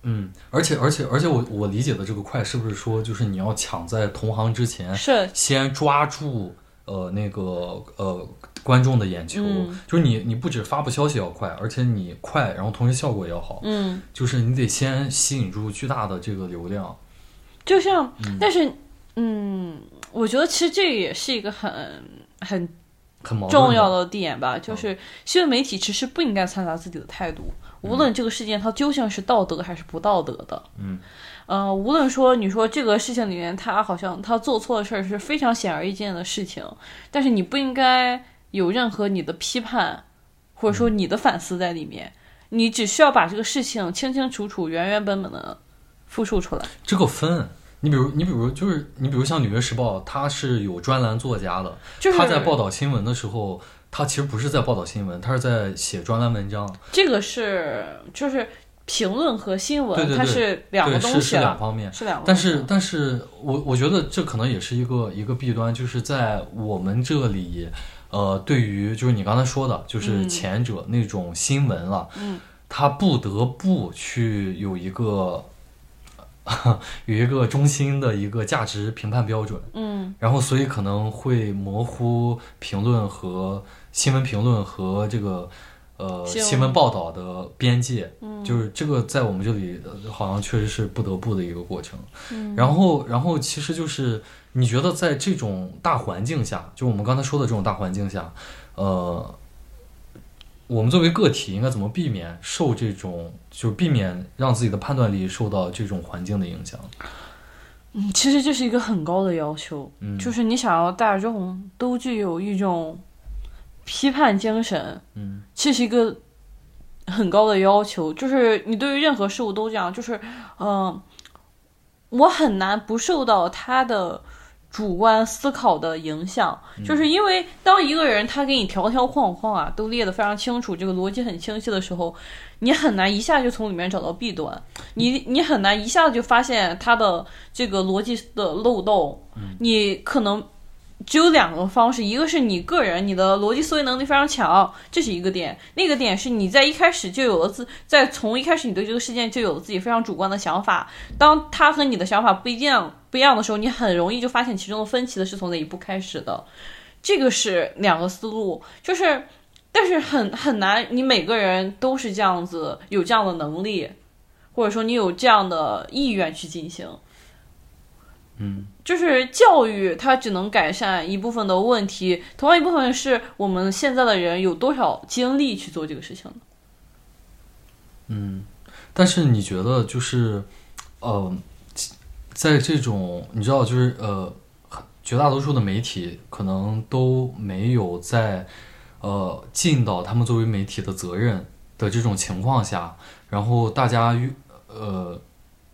嗯，而且而且而且，我我理解的这个快，是不是说就是你要抢在同行之前，是先抓住呃那个呃观众的眼球，就是你你不止发布消息要快，而且你快，然后同时效果也要好，嗯，就是你得先吸引住巨大的这个流量，就像，但是嗯，我觉得其实这也是一个很很很重要的点吧，就是新闻媒体其实不应该掺杂自己的态度。无论这个事件它究竟是道德还是不道德的，嗯，呃，无论说你说这个事情里面他好像他做错的事儿是非常显而易见的事情，但是你不应该有任何你的批判或者说你的反思在里面，你只需要把这个事情清清楚楚、原原本本的复述出来。这个分，你比如你比如就是你比如像《纽约时报》，它是有专栏作家的，他在报道新闻的时候。他其实不是在报道新闻，他是在写专栏文章。这个是就是评论和新闻，它是两个东西，是两方面，是两。但是，但是我我觉得这可能也是一个一个弊端，就是在我们这里，呃，对于就是你刚才说的，就是前者那种新闻了，嗯，他不得不去有一个。有一个中心的一个价值评判标准，嗯，然后所以可能会模糊评论和新闻评论和这个呃新闻报道的边界，嗯，就是这个在我们这里好像确实是不得不的一个过程，嗯，然后然后其实就是你觉得在这种大环境下，就我们刚才说的这种大环境下，呃。我们作为个体应该怎么避免受这种，就是避免让自己的判断力受到这种环境的影响？嗯，其实这是一个很高的要求，嗯，就是你想要大众都具有一种批判精神，嗯，这是一个很高的要求，就是你对于任何事物都这样，就是，嗯，我很难不受到他的。主观思考的影响，就是因为当一个人他给你条条框框啊都列得非常清楚，这个逻辑很清晰的时候，你很难一下就从里面找到弊端，你你很难一下子就发现他的这个逻辑的漏洞，你可能。只有两个方式，一个是你个人，你的逻辑思维能力非常强，这是一个点；那个点是你在一开始就有了自，在从一开始你对这个事件就有了自己非常主观的想法。当他和你的想法不一样不一样的时候，你很容易就发现其中的分歧的是从哪一步开始的。这个是两个思路，就是，但是很很难，你每个人都是这样子，有这样的能力，或者说你有这样的意愿去进行。嗯，就是教育，它只能改善一部分的问题，同样一部分是我们现在的人有多少精力去做这个事情呢？嗯，但是你觉得就是，呃，在这种你知道，就是呃，绝大多数的媒体可能都没有在呃尽到他们作为媒体的责任的这种情况下，然后大家呃。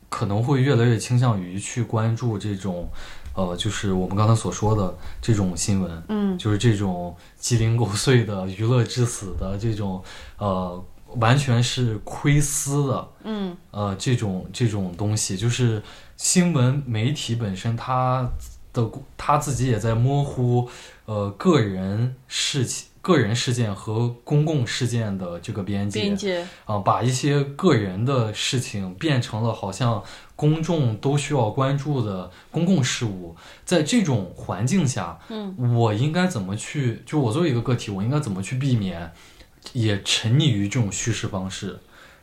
可能会越来越倾向于去关注这种，呃，就是我们刚才所说的这种新闻，嗯，就是这种鸡零狗碎的娱乐至死的这种，呃，完全是窥私的，嗯，呃，这种这种东西，就是新闻媒体本身它的它自己也在模糊，呃，个人事情。个人事件和公共事件的这个边界啊，把一些个人的事情变成了好像公众都需要关注的公共事务。在这种环境下，嗯，我应该怎么去？就我作为一个个体，我应该怎么去避免也沉溺于这种叙事方式？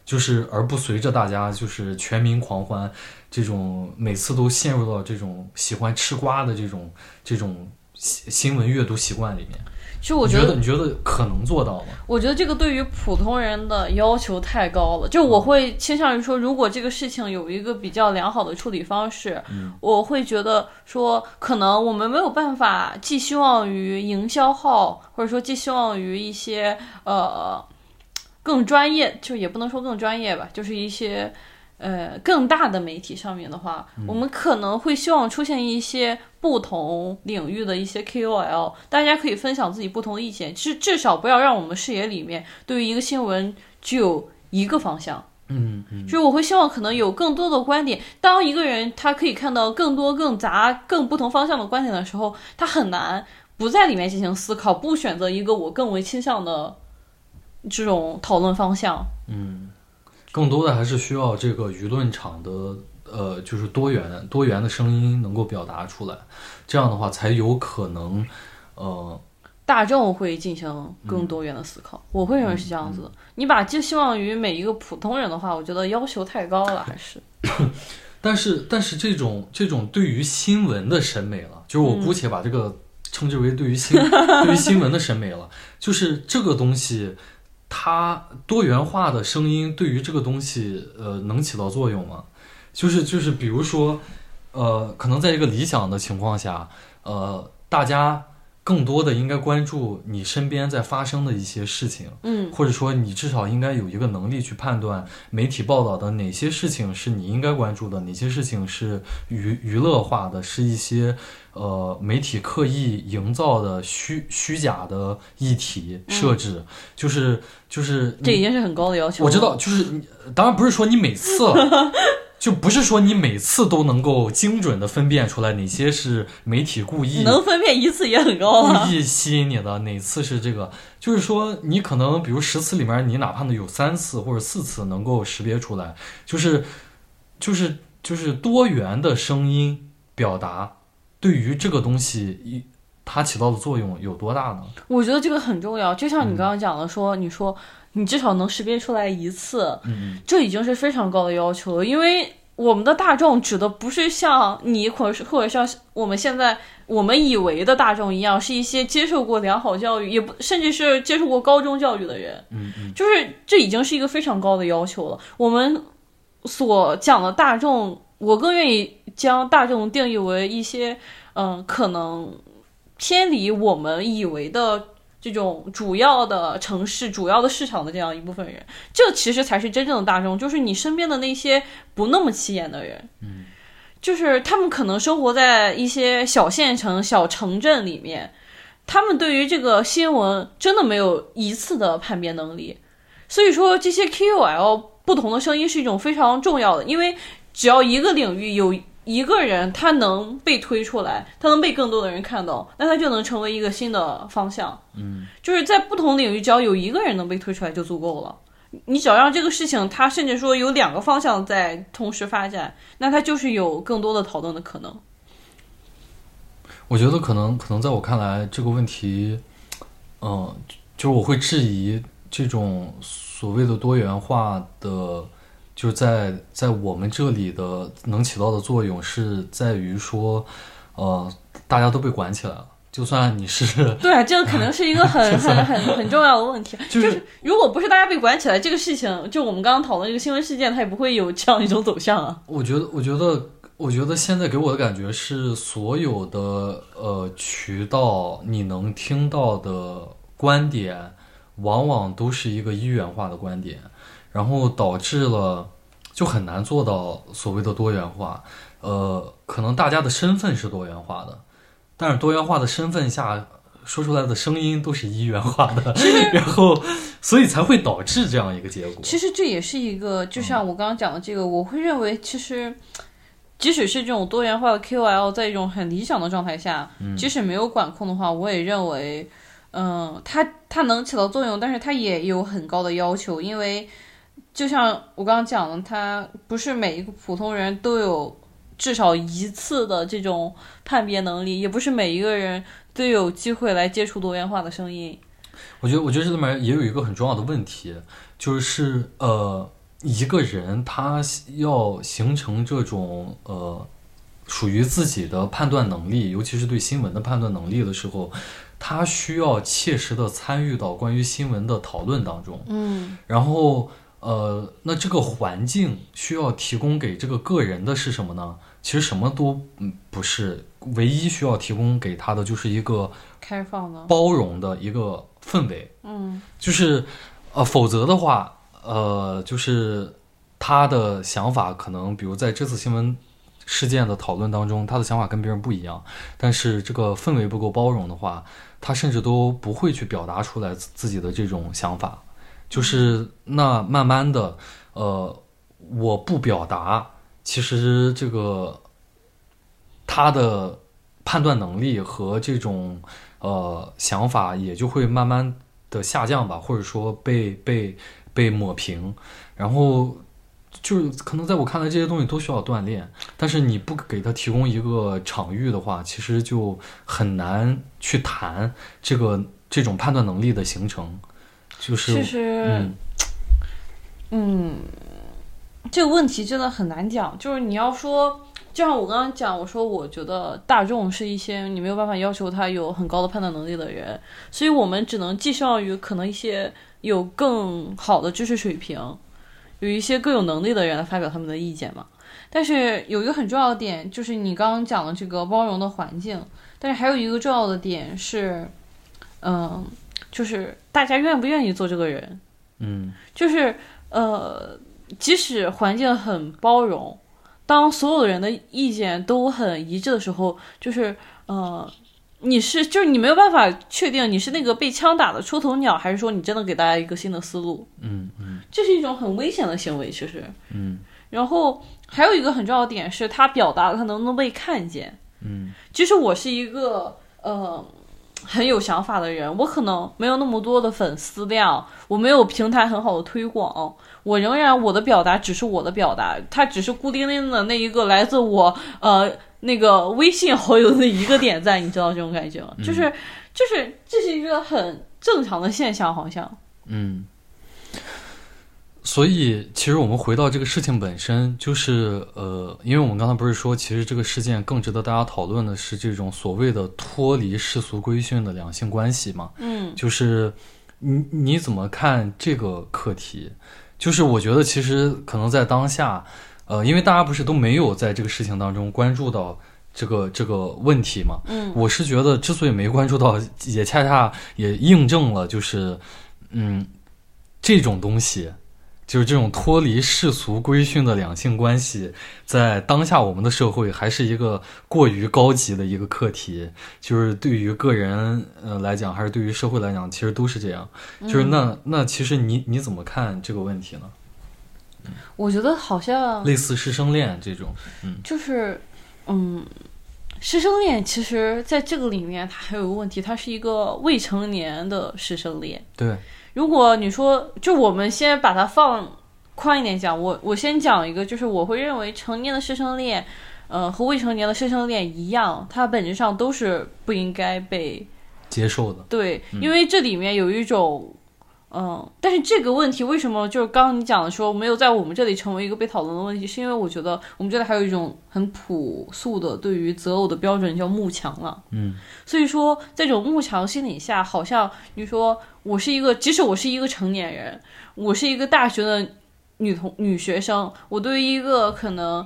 就是而不随着大家就是全民狂欢，这种每次都陷入到这种喜欢吃瓜的这种这种新新闻阅读习惯里面。其实我觉得，你觉得可能做到吗？我觉得这个对于普通人的要求太高了。就我会倾向于说，如果这个事情有一个比较良好的处理方式，我会觉得说，可能我们没有办法寄希望于营销号，或者说寄希望于一些呃更专业，就也不能说更专业吧，就是一些。呃，更大的媒体上面的话，我们可能会希望出现一些不同领域的一些 KOL，大家可以分享自己不同的意见。其实至少不要让我们视野里面对于一个新闻只有一个方向，嗯嗯，就是我会希望可能有更多的观点。当一个人他可以看到更多、更杂、更不同方向的观点的时候，他很难不在里面进行思考，不选择一个我更为倾向的这种讨论方向。嗯，更多的还是需要这个舆论场的呃，就是多元多元的声音能够表达出来，这样的话才有可能呃。大众会进行更多元的思考，我会认为是这样子的。你把寄希望于每一个普通人的话，我觉得要求太高了，还是。但是，但是这种这种对于新闻的审美了，就是我姑且把这个称之为对于新 对于新闻的审美了，就是这个东西，它多元化的声音对于这个东西，呃，能起到作用吗？就是就是，比如说，呃，可能在一个理想的情况下，呃，大家。更多的应该关注你身边在发生的一些事情，嗯，或者说你至少应该有一个能力去判断媒体报道的哪些事情是你应该关注的，哪些事情是娱娱乐化的，是一些呃媒体刻意营造的虚虚假的议题设置，就是就是这已经是很高的要求。我知道，就是你当然不是说你每次。就不是说你每次都能够精准的分辨出来哪些是媒体故意，能分辨一次也很高了。故意吸引你的哪次是这个？就是说你可能比如十次里面，你哪怕呢有三次或者四次能够识别出来，就是就是就是多元的声音表达对于这个东西一它起到的作用有多大呢？我觉得这个很重要。就像你刚刚讲的，说你说。你至少能识别出来一次，这已经是非常高的要求了。因为我们的大众指的不是像你，或者是或者像我们现在我们以为的大众一样，是一些接受过良好教育，也不甚至是接受过高中教育的人。嗯嗯，就是这已经是一个非常高的要求了。我们所讲的大众，我更愿意将大众定义为一些嗯，可能偏离我们以为的。这种主要的城市、主要的市场的这样一部分人，这其实才是真正的大众，就是你身边的那些不那么起眼的人，嗯，就是他们可能生活在一些小县城、小城镇里面，他们对于这个新闻真的没有一次的判别能力，所以说这些 KOL 不同的声音是一种非常重要的，因为只要一个领域有。一个人他能被推出来，他能被更多的人看到，那他就能成为一个新的方向。嗯，就是在不同领域，只要有一个人能被推出来就足够了。你只要让这个事情，他甚至说有两个方向在同时发展，那他就是有更多的讨论的可能。我觉得可能，可能在我看来，这个问题，嗯，就是我会质疑这种所谓的多元化的。就在在我们这里的能起到的作用是在于说，呃，大家都被管起来了。就算你是 对啊，这个可能是一个很很很很重要的问题。就是如果不是大家被管起来，这个事情就我们刚刚讨论这个新闻事件，它也不会有这样一种走向啊。我觉得，我觉得，我觉得现在给我的感觉是，所有的呃渠道你能听到的观点，往往都是一个一元化的观点。然后导致了，就很难做到所谓的多元化。呃，可能大家的身份是多元化的，但是多元化的身份下说出来的声音都是一元化的，然后所以才会导致这样一个结果。其实这也是一个，就像我刚刚讲的这个，我会认为，其实即使是这种多元化的 QL，在一种很理想的状态下，即使没有管控的话，我也认为，嗯，它它能起到作用，但是它也有很高的要求，因为。就像我刚刚讲的，他不是每一个普通人都有至少一次的这种判别能力，也不是每一个人都有机会来接触多元化的声音。我觉得，我觉得这里面也有一个很重要的问题，就是呃，一个人他要形成这种呃属于自己的判断能力，尤其是对新闻的判断能力的时候，他需要切实的参与到关于新闻的讨论当中。嗯，然后。呃，那这个环境需要提供给这个个人的是什么呢？其实什么都嗯不是，唯一需要提供给他的就是一个开放的、包容的一个氛围。嗯，就是呃，否则的话，呃，就是他的想法可能，比如在这次新闻事件的讨论当中，他的想法跟别人不一样，但是这个氛围不够包容的话，他甚至都不会去表达出来自己的这种想法。就是那慢慢的，呃，我不表达，其实这个他的判断能力和这种呃想法也就会慢慢的下降吧，或者说被被被抹平，然后。就是可能在我看来，这些东西都需要锻炼，但是你不给他提供一个场域的话，其实就很难去谈这个这种判断能力的形成。就是，其实，嗯，这个问题真的很难讲。就是你要说，就像我刚刚讲，我说我觉得大众是一些你没有办法要求他有很高的判断能力的人，所以我们只能寄希望于可能一些有更好的知识水平。有一些更有能力的人来发表他们的意见嘛，但是有一个很重要的点，就是你刚刚讲的这个包容的环境，但是还有一个重要的点是，嗯，就是大家愿不愿意做这个人，嗯，就是呃，即使环境很包容，当所有人的意见都很一致的时候，就是呃。你是就是你没有办法确定你是那个被枪打的出头鸟，还是说你真的给大家一个新的思路？嗯嗯，这是一种很危险的行为，其实。嗯。然后还有一个很重要的点是，他表达他能不能被看见？嗯。其实我是一个呃很有想法的人，我可能没有那么多的粉丝量，我没有平台很好的推广，我仍然我的表达只是我的表达，它只是孤零零的那一个来自我呃。那个微信好友的一个点赞，你知道这种感觉吗？就是，就是这是一个很正常的现象，好像。嗯。所以，其实我们回到这个事情本身，就是呃，因为我们刚才不是说，其实这个事件更值得大家讨论的是这种所谓的脱离世俗规训的两性关系嘛？嗯。就是你你怎么看这个课题？就是我觉得，其实可能在当下。呃，因为大家不是都没有在这个事情当中关注到这个这个问题嘛？嗯，我是觉得之所以没关注到，也恰恰也印证了，就是嗯，这种东西，就是这种脱离世俗规训的两性关系，在当下我们的社会还是一个过于高级的一个课题，就是对于个人呃来讲，还是对于社会来讲，其实都是这样。就是那那其实你你怎么看这个问题呢？我觉得好像类似师生恋这种，嗯，就是，嗯，师生恋其实在这个里面，它还有个问题，它是一个未成年的师生恋。对，如果你说，就我们先把它放宽一点讲，我我先讲一个，就是我会认为成年的师生恋，呃，和未成年的师生恋一样，它本质上都是不应该被接受的。对，因为这里面有一种。嗯，但是这个问题为什么就是刚刚你讲的说没有在我们这里成为一个被讨论的问题，是因为我觉得我们这里还有一种很朴素的对于择偶的标准叫慕强了。嗯，所以说在这种慕强心理下，好像你说我是一个，即使我是一个成年人，我是一个大学的女同女学生，我对于一个可能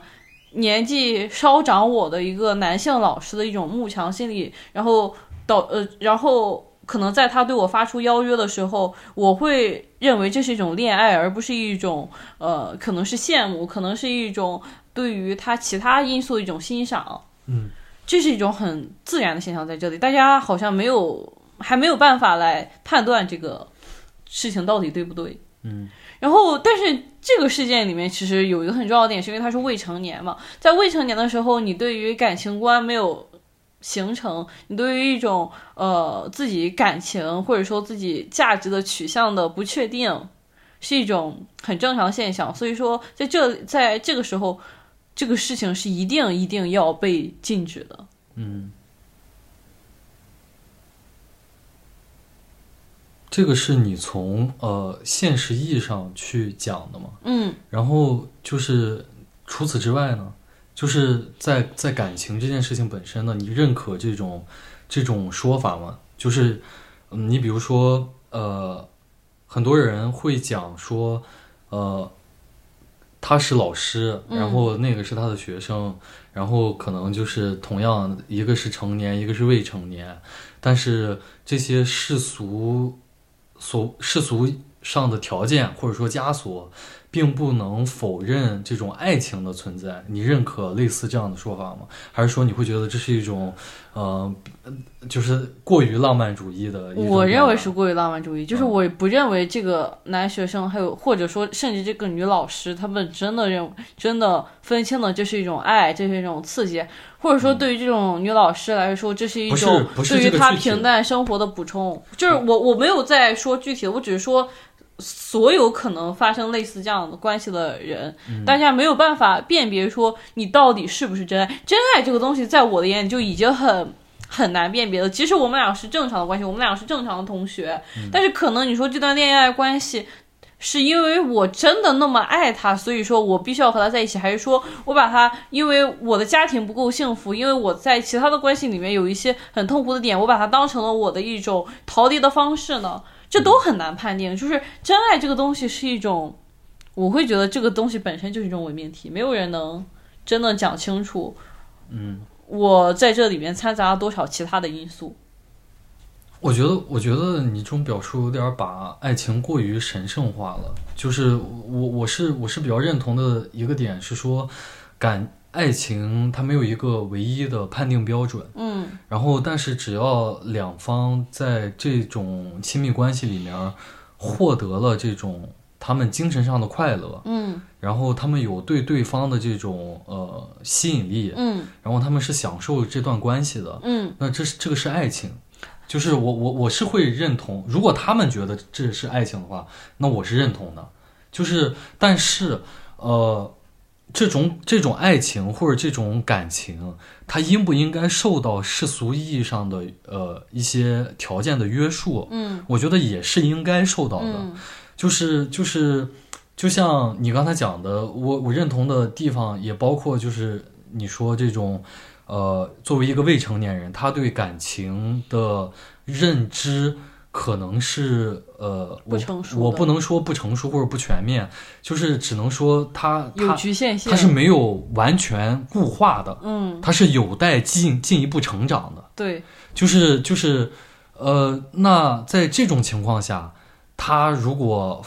年纪稍长我的一个男性老师的一种慕强心理，然后导呃然后。可能在他对我发出邀约的时候，我会认为这是一种恋爱，而不是一种呃，可能是羡慕，可能是一种对于他其他因素的一种欣赏。嗯，这是一种很自然的现象在这里，大家好像没有还没有办法来判断这个事情到底对不对。嗯，然后但是这个事件里面其实有一个很重要的点，是因为他是未成年嘛，在未成年的时候，你对于感情观没有。形成你对于一种呃自己感情或者说自己价值的取向的不确定，是一种很正常的现象。所以说，在这在这个时候，这个事情是一定一定要被禁止的。嗯，这个是你从呃现实意义上去讲的嘛？嗯，然后就是除此之外呢？就是在在感情这件事情本身呢，你认可这种这种说法吗？就是，嗯，你比如说，呃，很多人会讲说，呃，他是老师，然后那个是他的学生，然后可能就是同样一个是成年，一个是未成年，但是这些世俗所世俗上的条件或者说枷锁。并不能否认这种爱情的存在。你认可类似这样的说法吗？还是说你会觉得这是一种，呃，就是过于浪漫主义的？我认为是过于浪漫主义，就是我不认为这个男学生，还有或者说甚至这个女老师，他们真的认真的分清了这是一种爱，这是一种刺激，或者说对于这种女老师来说，这是一种对于她平淡生活的补充。就是我我没有在说具体的，我只是说。所有可能发生类似这样的关系的人，大家没有办法辨别说你到底是不是真爱。真爱这个东西，在我的眼里就已经很很难辨别了。即使我们俩是正常的关系，我们俩是正常的同学，但是可能你说这段恋爱关系是因为我真的那么爱他，所以说我必须要和他在一起，还是说我把他因为我的家庭不够幸福，因为我在其他的关系里面有一些很痛苦的点，我把它当成了我的一种逃离的方式呢？这都很难判定，就是真爱这个东西是一种，我会觉得这个东西本身就是一种伪命题，没有人能真的讲清楚。嗯，我在这里面掺杂了多少其他的因素？我觉得，我觉得你这种表述有点把爱情过于神圣化了。就是我，我是我是比较认同的一个点是说，感。爱情它没有一个唯一的判定标准，嗯，然后但是只要两方在这种亲密关系里面获得了这种他们精神上的快乐，嗯，然后他们有对对方的这种呃吸引力，嗯，然后他们是享受这段关系的，嗯，那这是这个是爱情，就是我我我是会认同，如果他们觉得这是爱情的话，那我是认同的，就是但是呃。这种这种爱情或者这种感情，它应不应该受到世俗意义上的呃一些条件的约束？嗯，我觉得也是应该受到的。就是就是，就像你刚才讲的，我我认同的地方也包括，就是你说这种，呃，作为一个未成年人，他对感情的认知。可能是呃，我我不能说不成熟或者不全面，就是只能说它有局限性，它是没有完全固化的，嗯，它是有待进进一步成长的，对，就是就是呃，那在这种情况下，他如果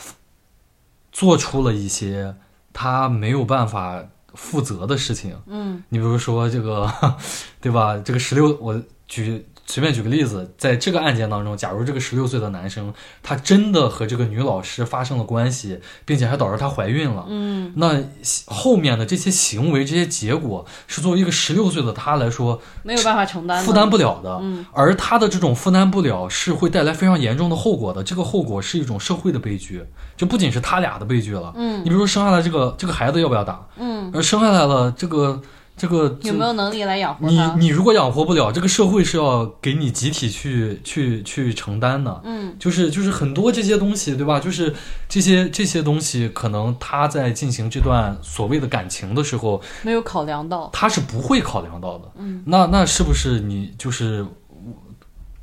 做出了一些他没有办法负责的事情，嗯，你比如说这个，对吧？这个十六，我举。随便举个例子，在这个案件当中，假如这个十六岁的男生他真的和这个女老师发生了关系，并且还导致她怀孕了，嗯，那后面的这些行为、这些结果，是作为一个十六岁的他来说没有办法承担、负担不了的，嗯，而他的这种负担不了，是会带来非常严重的后果的。这个后果是一种社会的悲剧，就不仅是他俩的悲剧了，嗯，你比如说生下来这个这个孩子要不要打，嗯，而生下来了这个。这个有没有能力来养活你？你如果养活不了，这个社会是要给你集体去去去承担的。嗯，就是就是很多这些东西，对吧？就是这些这些东西，可能他在进行这段所谓的感情的时候，没有考量到，他是不会考量到的。嗯，那那是不是你就是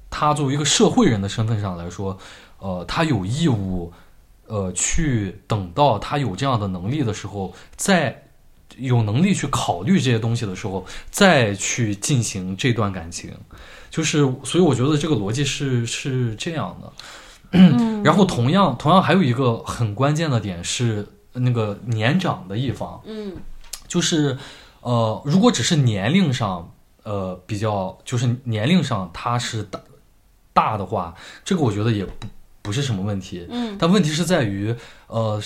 他作为一个社会人的身份上来说，呃，他有义务，呃，去等到他有这样的能力的时候再。有能力去考虑这些东西的时候，再去进行这段感情，就是所以我觉得这个逻辑是是这样的。然后同样同样还有一个很关键的点是那个年长的一方，嗯，就是呃，如果只是年龄上呃比较，就是年龄上他是大大的话，这个我觉得也不不是什么问题。嗯，但问题是在于呃。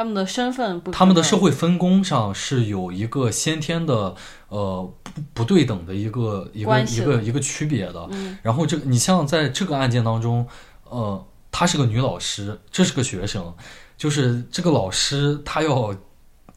他们的身份不，他们的社会分工上是有一个先天的呃不不对等的一个一个一个一个区别的。然后这个你像在这个案件当中，呃，她是个女老师，这是个学生，就是这个老师她要。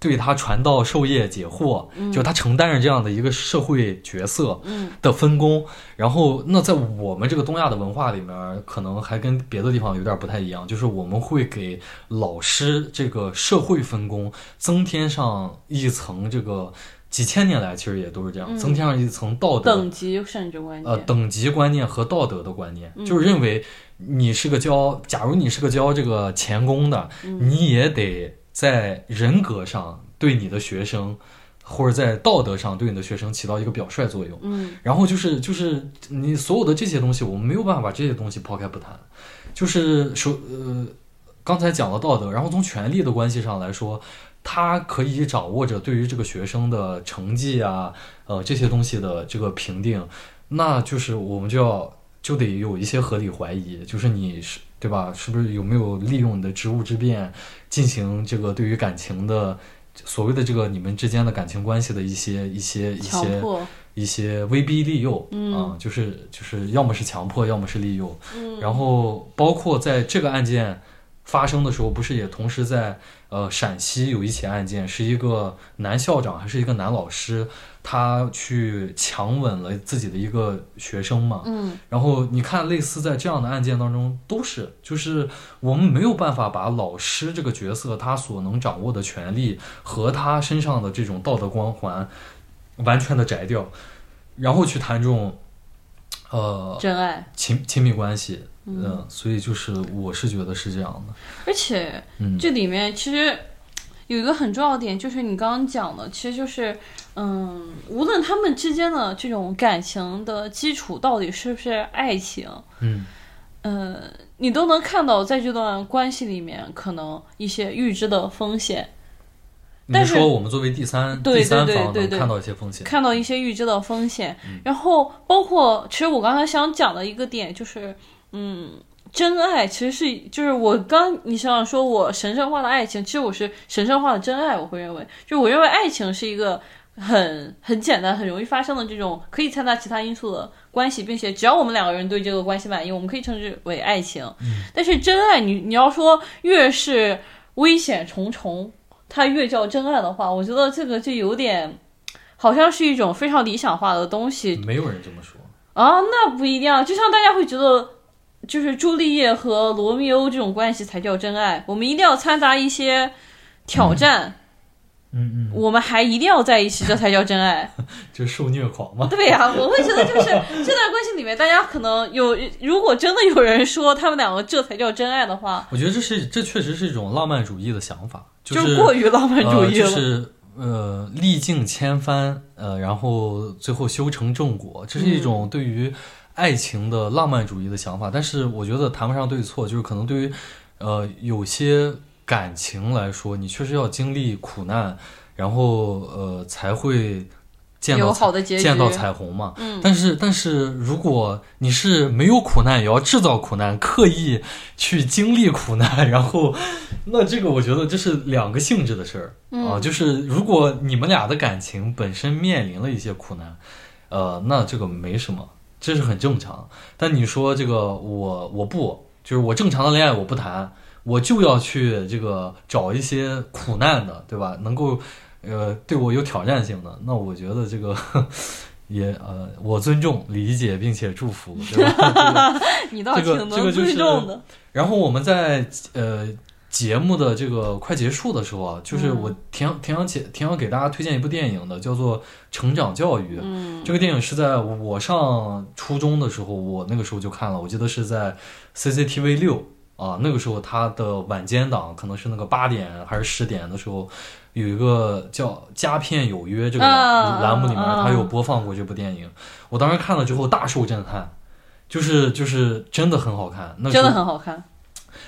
对他传道授业解惑，就他承担着这样的一个社会角色的分工。然后，那在我们这个东亚的文化里面，可能还跟别的地方有点不太一样，就是我们会给老师这个社会分工增添上一层这个几千年来其实也都是这样，增添上一层道德等级甚至观念，呃，等级观念和道德的观念，就是认为你是个教，假如你是个教这个钳工的，你也得。在人格上对你的学生，或者在道德上对你的学生起到一个表率作用。嗯，然后就是就是你所有的这些东西，我们没有办法把这些东西抛开不谈。就是说，呃，刚才讲了道德，然后从权力的关系上来说，他可以掌握着对于这个学生的成绩啊，呃这些东西的这个评定，那就是我们就要就得有一些合理怀疑，就是你是对吧？是不是有没有利用你的职务之便进行这个对于感情的所谓的这个你们之间的感情关系的一些一些一些一些威逼利诱啊？就是就是要么是强迫，要么是利诱，然后包括在这个案件。发生的时候，不是也同时在呃陕西有一起案件，是一个男校长还是一个男老师，他去强吻了自己的一个学生嘛？嗯。然后你看，类似在这样的案件当中，都是就是我们没有办法把老师这个角色他所能掌握的权利和他身上的这种道德光环完全的摘掉，然后去谈这种呃真爱亲亲密关系。嗯，所以就是我是觉得是这样的，而且这里面其实有一个很重要的点，就是你刚刚讲的，其实就是，嗯，无论他们之间的这种感情的基础到底是不是爱情，嗯，呃，你都能看到在这段关系里面可能一些预知的风险。你说我们作为第三第三方能看到一些风险，看到一些预知的风险，然后包括其实我刚才想讲的一个点就是。嗯，真爱其实是就是我刚你想想说我神圣化的爱情，其实我是神圣化的真爱。我会认为，就我认为爱情是一个很很简单、很容易发生的这种可以掺杂其他因素的关系，并且只要我们两个人对这个关系满意，我们可以称之为爱情。但是真爱，你你要说越是危险重重，它越叫真爱的话，我觉得这个就有点好像是一种非常理想化的东西。没有人这么说啊，那不一定啊，就像大家会觉得。就是朱丽叶和罗密欧这种关系才叫真爱，我们一定要掺杂一些挑战，嗯嗯，我们还一定要在一起，这才叫真爱。就受虐狂吗？对呀，我会觉得就是这段关系里面，大家可能有，如果真的有人说他们两个这才叫真爱的话，我觉得这是这确实是一种浪漫主义的想法，就是过于浪漫主义了，就是呃历尽千帆，呃然后最后修成正果，这是一种对于。爱情的浪漫主义的想法，但是我觉得谈不上对错，就是可能对于，呃，有些感情来说，你确实要经历苦难，然后呃才会见到见到彩虹嘛。嗯。但是但是如果你是没有苦难也要制造苦难，刻意去经历苦难，然后那这个我觉得这是两个性质的事儿啊。就是如果你们俩的感情本身面临了一些苦难，呃，那这个没什么。这是很正常，但你说这个我我不就是我正常的恋爱我不谈，我就要去这个找一些苦难的，对吧？能够呃对我有挑战性的，那我觉得这个 也呃我尊重、理解并且祝福，对吧？你倒挺能尊重的。然后我们在呃。节目的这个快结束的时候啊，就是我挺挺想给挺想给大家推荐一部电影的，叫做《成长教育》。嗯，这个电影是在我上初中的时候，我那个时候就看了，我记得是在 CCTV 六啊，那个时候它的晚间档可能是那个八点还是十点的时候，有一个叫《佳片有约》这个栏目里面，它有播放过这部电影。我当时看了之后大受震撼，就是就是真的很好看，那真的很好看。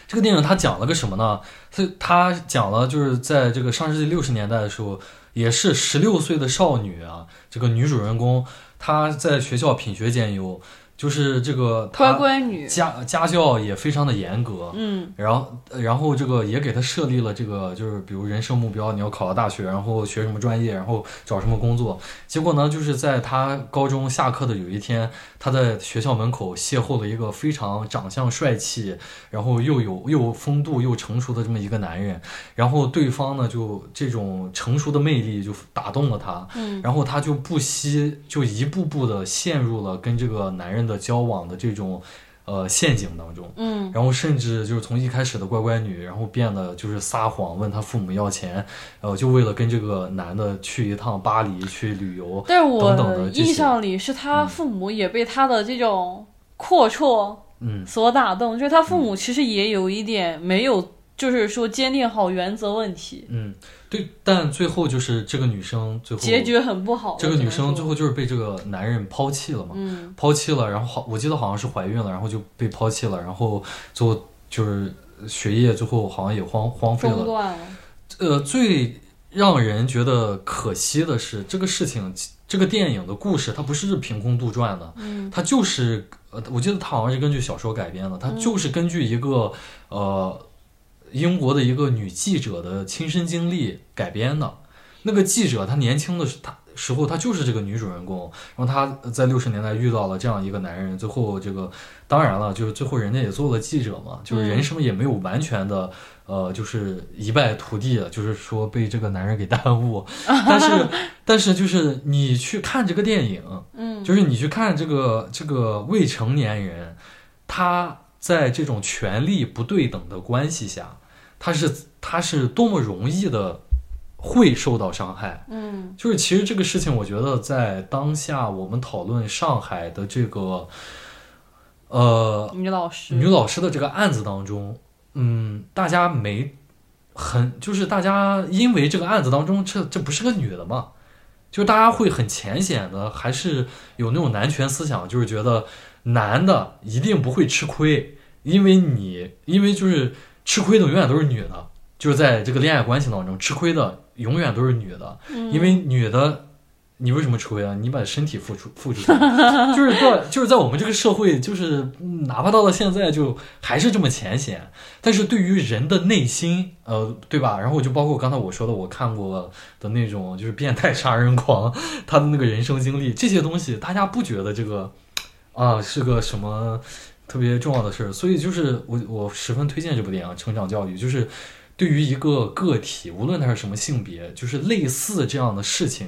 这个电影它讲了个什么呢？它它讲了就是在这个上世纪六十年代的时候，也是十六岁的少女啊，这个女主人公她在学校品学兼优。就是这个乖乖女家家教也非常的严格，嗯，然后然后这个也给她设立了这个就是比如人生目标，你要考到大学，然后学什么专业，然后找什么工作。结果呢，就是在她高中下课的有一天，她在学校门口邂逅了一个非常长相帅气，然后又有又风度又成熟的这么一个男人。然后对方呢，就这种成熟的魅力就打动了她，嗯，然后她就不惜就一步步的陷入了跟这个男人。的交往的这种，呃，陷阱当中，嗯，然后甚至就是从一开始的乖乖女，然后变得就是撒谎，问他父母要钱，呃，就为了跟这个男的去一趟巴黎去旅游，但是我印象里是他父母也被他的这种阔绰，嗯，所打动，就是他父母其实也有一点没有。就是说坚定好原则问题，嗯，对，但最后就是这个女生最后结局很不好。这个女生最后就是被这个男人抛弃了嘛，嗯，抛弃了，然后好，我记得好像是怀孕了，然后就被抛弃了，然后最后就是学业最后好像也荒荒废了。了。呃，最让人觉得可惜的是，这个事情，这个电影的故事，它不是凭空杜撰的，嗯，它就是呃，我记得它好像是根据小说改编的，它就是根据一个呃英国的一个女记者的亲身经历改编的。那个记者她年轻的时，她。时候，她就是这个女主人公，然后她在六十年代遇到了这样一个男人，最后这个当然了，就是最后人家也做了记者嘛，就是人生也没有完全的呃，就是一败涂地，就是说被这个男人给耽误，但是但是就是你去看这个电影，嗯，就是你去看这个这个未成年人，他在这种权力不对等的关系下，他是他是多么容易的。会受到伤害，嗯，就是其实这个事情，我觉得在当下我们讨论上海的这个，呃，女老师女老师的这个案子当中，嗯，大家没很，就是大家因为这个案子当中，这这不是个女的嘛，就是大家会很浅显的，还是有那种男权思想，就是觉得男的一定不会吃亏，因为你，因为就是吃亏的永远都是女的，就是在这个恋爱关系当中吃亏的。永远都是女的，因为女的，你为什么吃亏啊？你把身体付出付出，就是在就是在我们这个社会，就是哪怕到了现在，就还是这么浅显。但是对于人的内心，呃，对吧？然后就包括刚才我说的，我看过的那种就是变态杀人狂，他的那个人生经历，这些东西，大家不觉得这个啊是个什么特别重要的事儿？所以就是我我十分推荐这部电影《成长教育》，就是。对于一个个体，无论他是什么性别，就是类似这样的事情，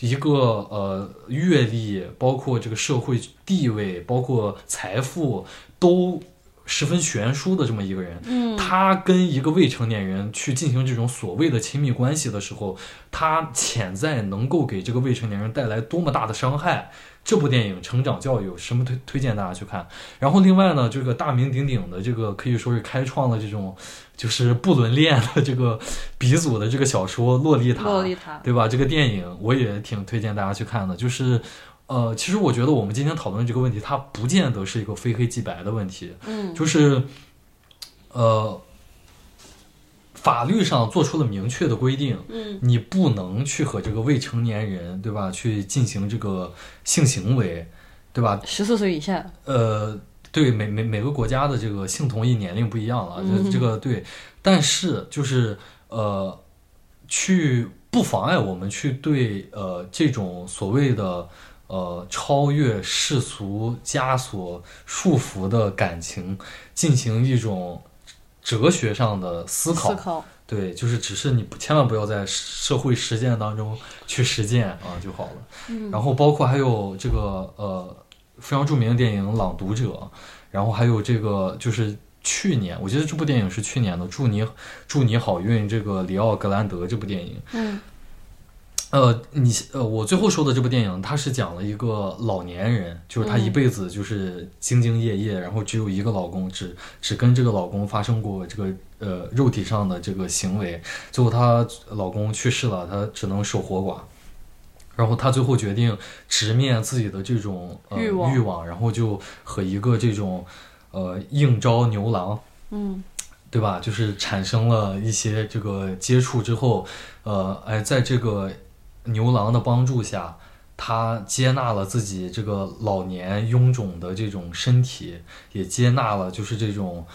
一个呃阅历，包括这个社会地位，包括财富，都十分悬殊的这么一个人，嗯，他跟一个未成年人去进行这种所谓的亲密关系的时候，他潜在能够给这个未成年人带来多么大的伤害。这部电影《成长教育》有什么推推荐大家去看？然后另外呢，这个大名鼎鼎的这个可以说是开创了这种就是不伦恋的这个鼻祖的这个小说《洛丽塔》，洛丽塔，对吧？这个电影我也挺推荐大家去看的。就是，呃，其实我觉得我们今天讨论这个问题，它不见得是一个非黑即白的问题，嗯，就是，呃。法律上做出了明确的规定，嗯，你不能去和这个未成年人，对吧？去进行这个性行为，对吧？十四岁以下，呃，对，每每每个国家的这个性同意年龄不一样了，这这个对，但是就是呃，去不妨碍我们去对呃这种所谓的呃超越世俗枷锁束缚的感情进行一种。哲学上的思考，对，就是只是你千万不要在社会实践当中去实践啊就好了。嗯，然后包括还有这个呃非常著名的电影《朗读者》，然后还有这个就是去年，我记得这部电影是去年的《祝你祝你好运》，这个里奥格兰德这部电影。嗯。呃，你呃，我最后说的这部电影，它是讲了一个老年人，就是她一辈子就是兢兢业业，然后只有一个老公，只只跟这个老公发生过这个呃肉体上的这个行为，最后她老公去世了，她只能守活寡，然后她最后决定直面自己的这种呃欲望，然后就和一个这种呃应招牛郎，嗯，对吧？就是产生了一些这个接触之后，呃，哎，在这个。牛郎的帮助下，他接纳了自己这个老年臃肿的这种身体，也接纳了就是这种，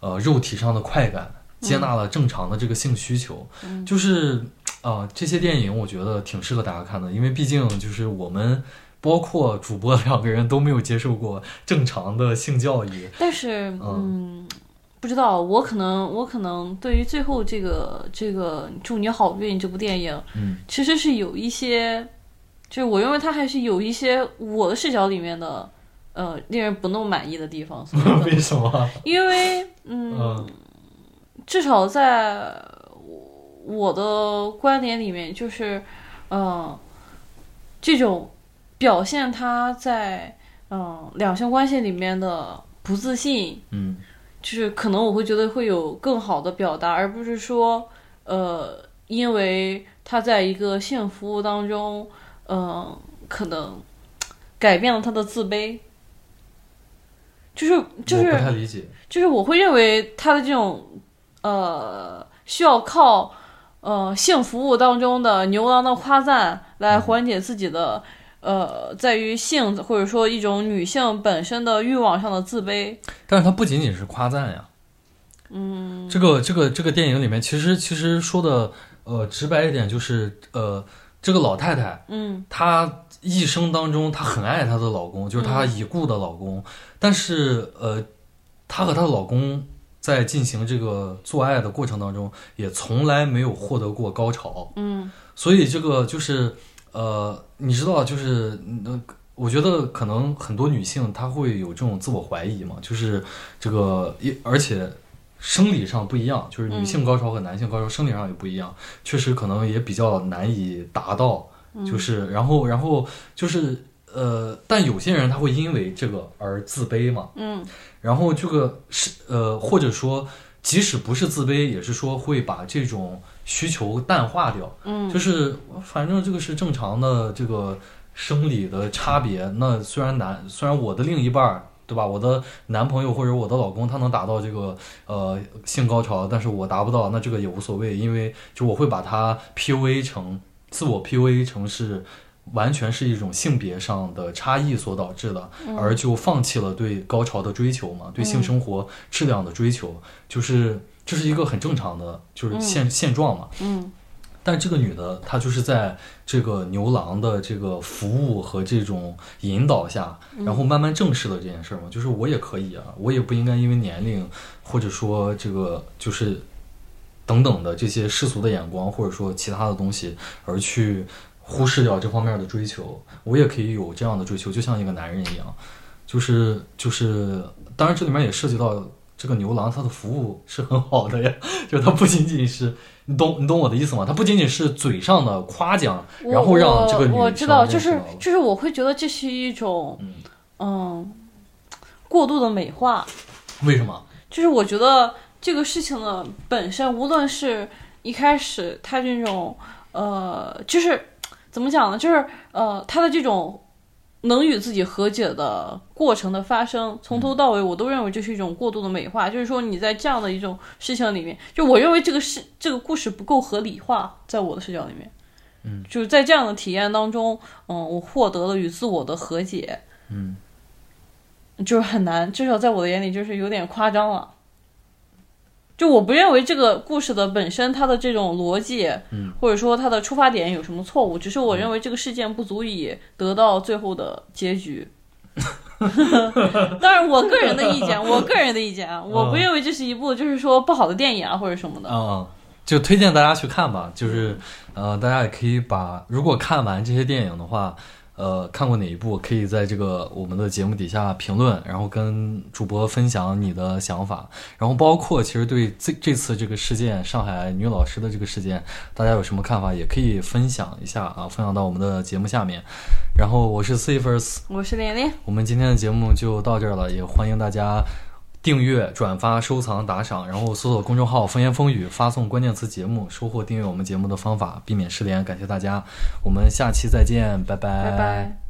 呃，肉体上的快感，接纳了正常的这个性需求。就是啊，这些电影我觉得挺适合大家看的，因为毕竟就是我们包括主播两个人都没有接受过正常的性教育。但是，嗯。不知道，我可能我可能对于最后这个这个祝你好运这部电影，嗯，其实是有一些，就是我认为它还是有一些我的视角里面的，呃，令人不那么满意的地方。所以 为什么？因为嗯，至少在我的观点里面，就是嗯，这种表现他在嗯两性关系里面的不自信，嗯。就是可能我会觉得会有更好的表达，而不是说，呃，因为他在一个性服务当中，嗯，可能改变了他的自卑。就是就是不太理解，就是我会认为他的这种呃需要靠呃性服务当中的牛郎的夸赞来缓解自己的呃在于性或者说一种女性本身的欲望上的自卑。但是它不仅仅是夸赞呀，嗯，这个这个这个电影里面其实其实说的呃直白一点就是呃这个老太太，嗯，她一生当中她很爱她的老公，就是她已故的老公，但是呃她和她的老公在进行这个做爱的过程当中，也从来没有获得过高潮，嗯，所以这个就是呃你知道就是呃我觉得可能很多女性她会有这种自我怀疑嘛，就是这个一而且。生理上不一样，就是女性高潮和男性高潮生理上也不一样，确实可能也比较难以达到。就是然后然后就是呃，但有些人他会因为这个而自卑嘛。嗯。然后这个是呃，或者说即使不是自卑，也是说会把这种需求淡化掉。嗯。就是反正这个是正常的这个生理的差别。那虽然男，虽然我的另一半儿。对吧？我的男朋友或者我的老公，他能达到这个呃性高潮，但是我达不到，那这个也无所谓，因为就我会把它 PUA 成自我 PUA 成是完全是一种性别上的差异所导致的，而就放弃了对高潮的追求嘛，对性生活质量的追求，就是这是一个很正常的，就是现现状嘛。嗯。但这个女的，她就是在这个牛郎的这个服务和这种引导下，然后慢慢正视了这件事嘛。就是我也可以啊，我也不应该因为年龄，或者说这个就是等等的这些世俗的眼光，或者说其他的东西，而去忽视掉这方面的追求。我也可以有这样的追求，就像一个男人一样。就是就是，当然这里面也涉及到这个牛郎他的服务是很好的呀，就他不仅仅是。你懂你懂我的意思吗？他不仅仅是嘴上的夸奖，然后让这个女我知道，就是就是我会觉得这是一种嗯过度的美化。为什么？就是我觉得这个事情的本身，无论是一开始他这种呃，就是怎么讲呢？就是呃，他的这种。能与自己和解的过程的发生，从头到尾，我都认为这是一种过度的美化。就是说，你在这样的一种事情里面，就我认为这个事这个故事不够合理化，在我的视角里面，嗯，就是在这样的体验当中，嗯，我获得了与自我的和解，嗯，就是很难，至少在我的眼里，就是有点夸张了。就我不认为这个故事的本身它的这种逻辑，嗯，或者说它的出发点有什么错误，只是我认为这个事件不足以得到最后的结局。当然，我个人的意见，我个人的意见啊，我不 认为这是一部就是说不好的电影啊，或者什么的。嗯，就推荐大家去看吧。就是呃，大家也可以把如果看完这些电影的话。呃，看过哪一部？可以在这个我们的节目底下评论，然后跟主播分享你的想法。然后包括其实对这这次这个事件，上海女老师的这个事件，大家有什么看法，也可以分享一下啊，分享到我们的节目下面。然后我是 c i f e r s 我是连连，我们今天的节目就到这儿了，也欢迎大家。订阅、转发、收藏、打赏，然后搜索公众号“风言风语”，发送关键词“节目”，收获订阅我们节目的方法，避免失联。感谢大家，我们下期再见，拜拜。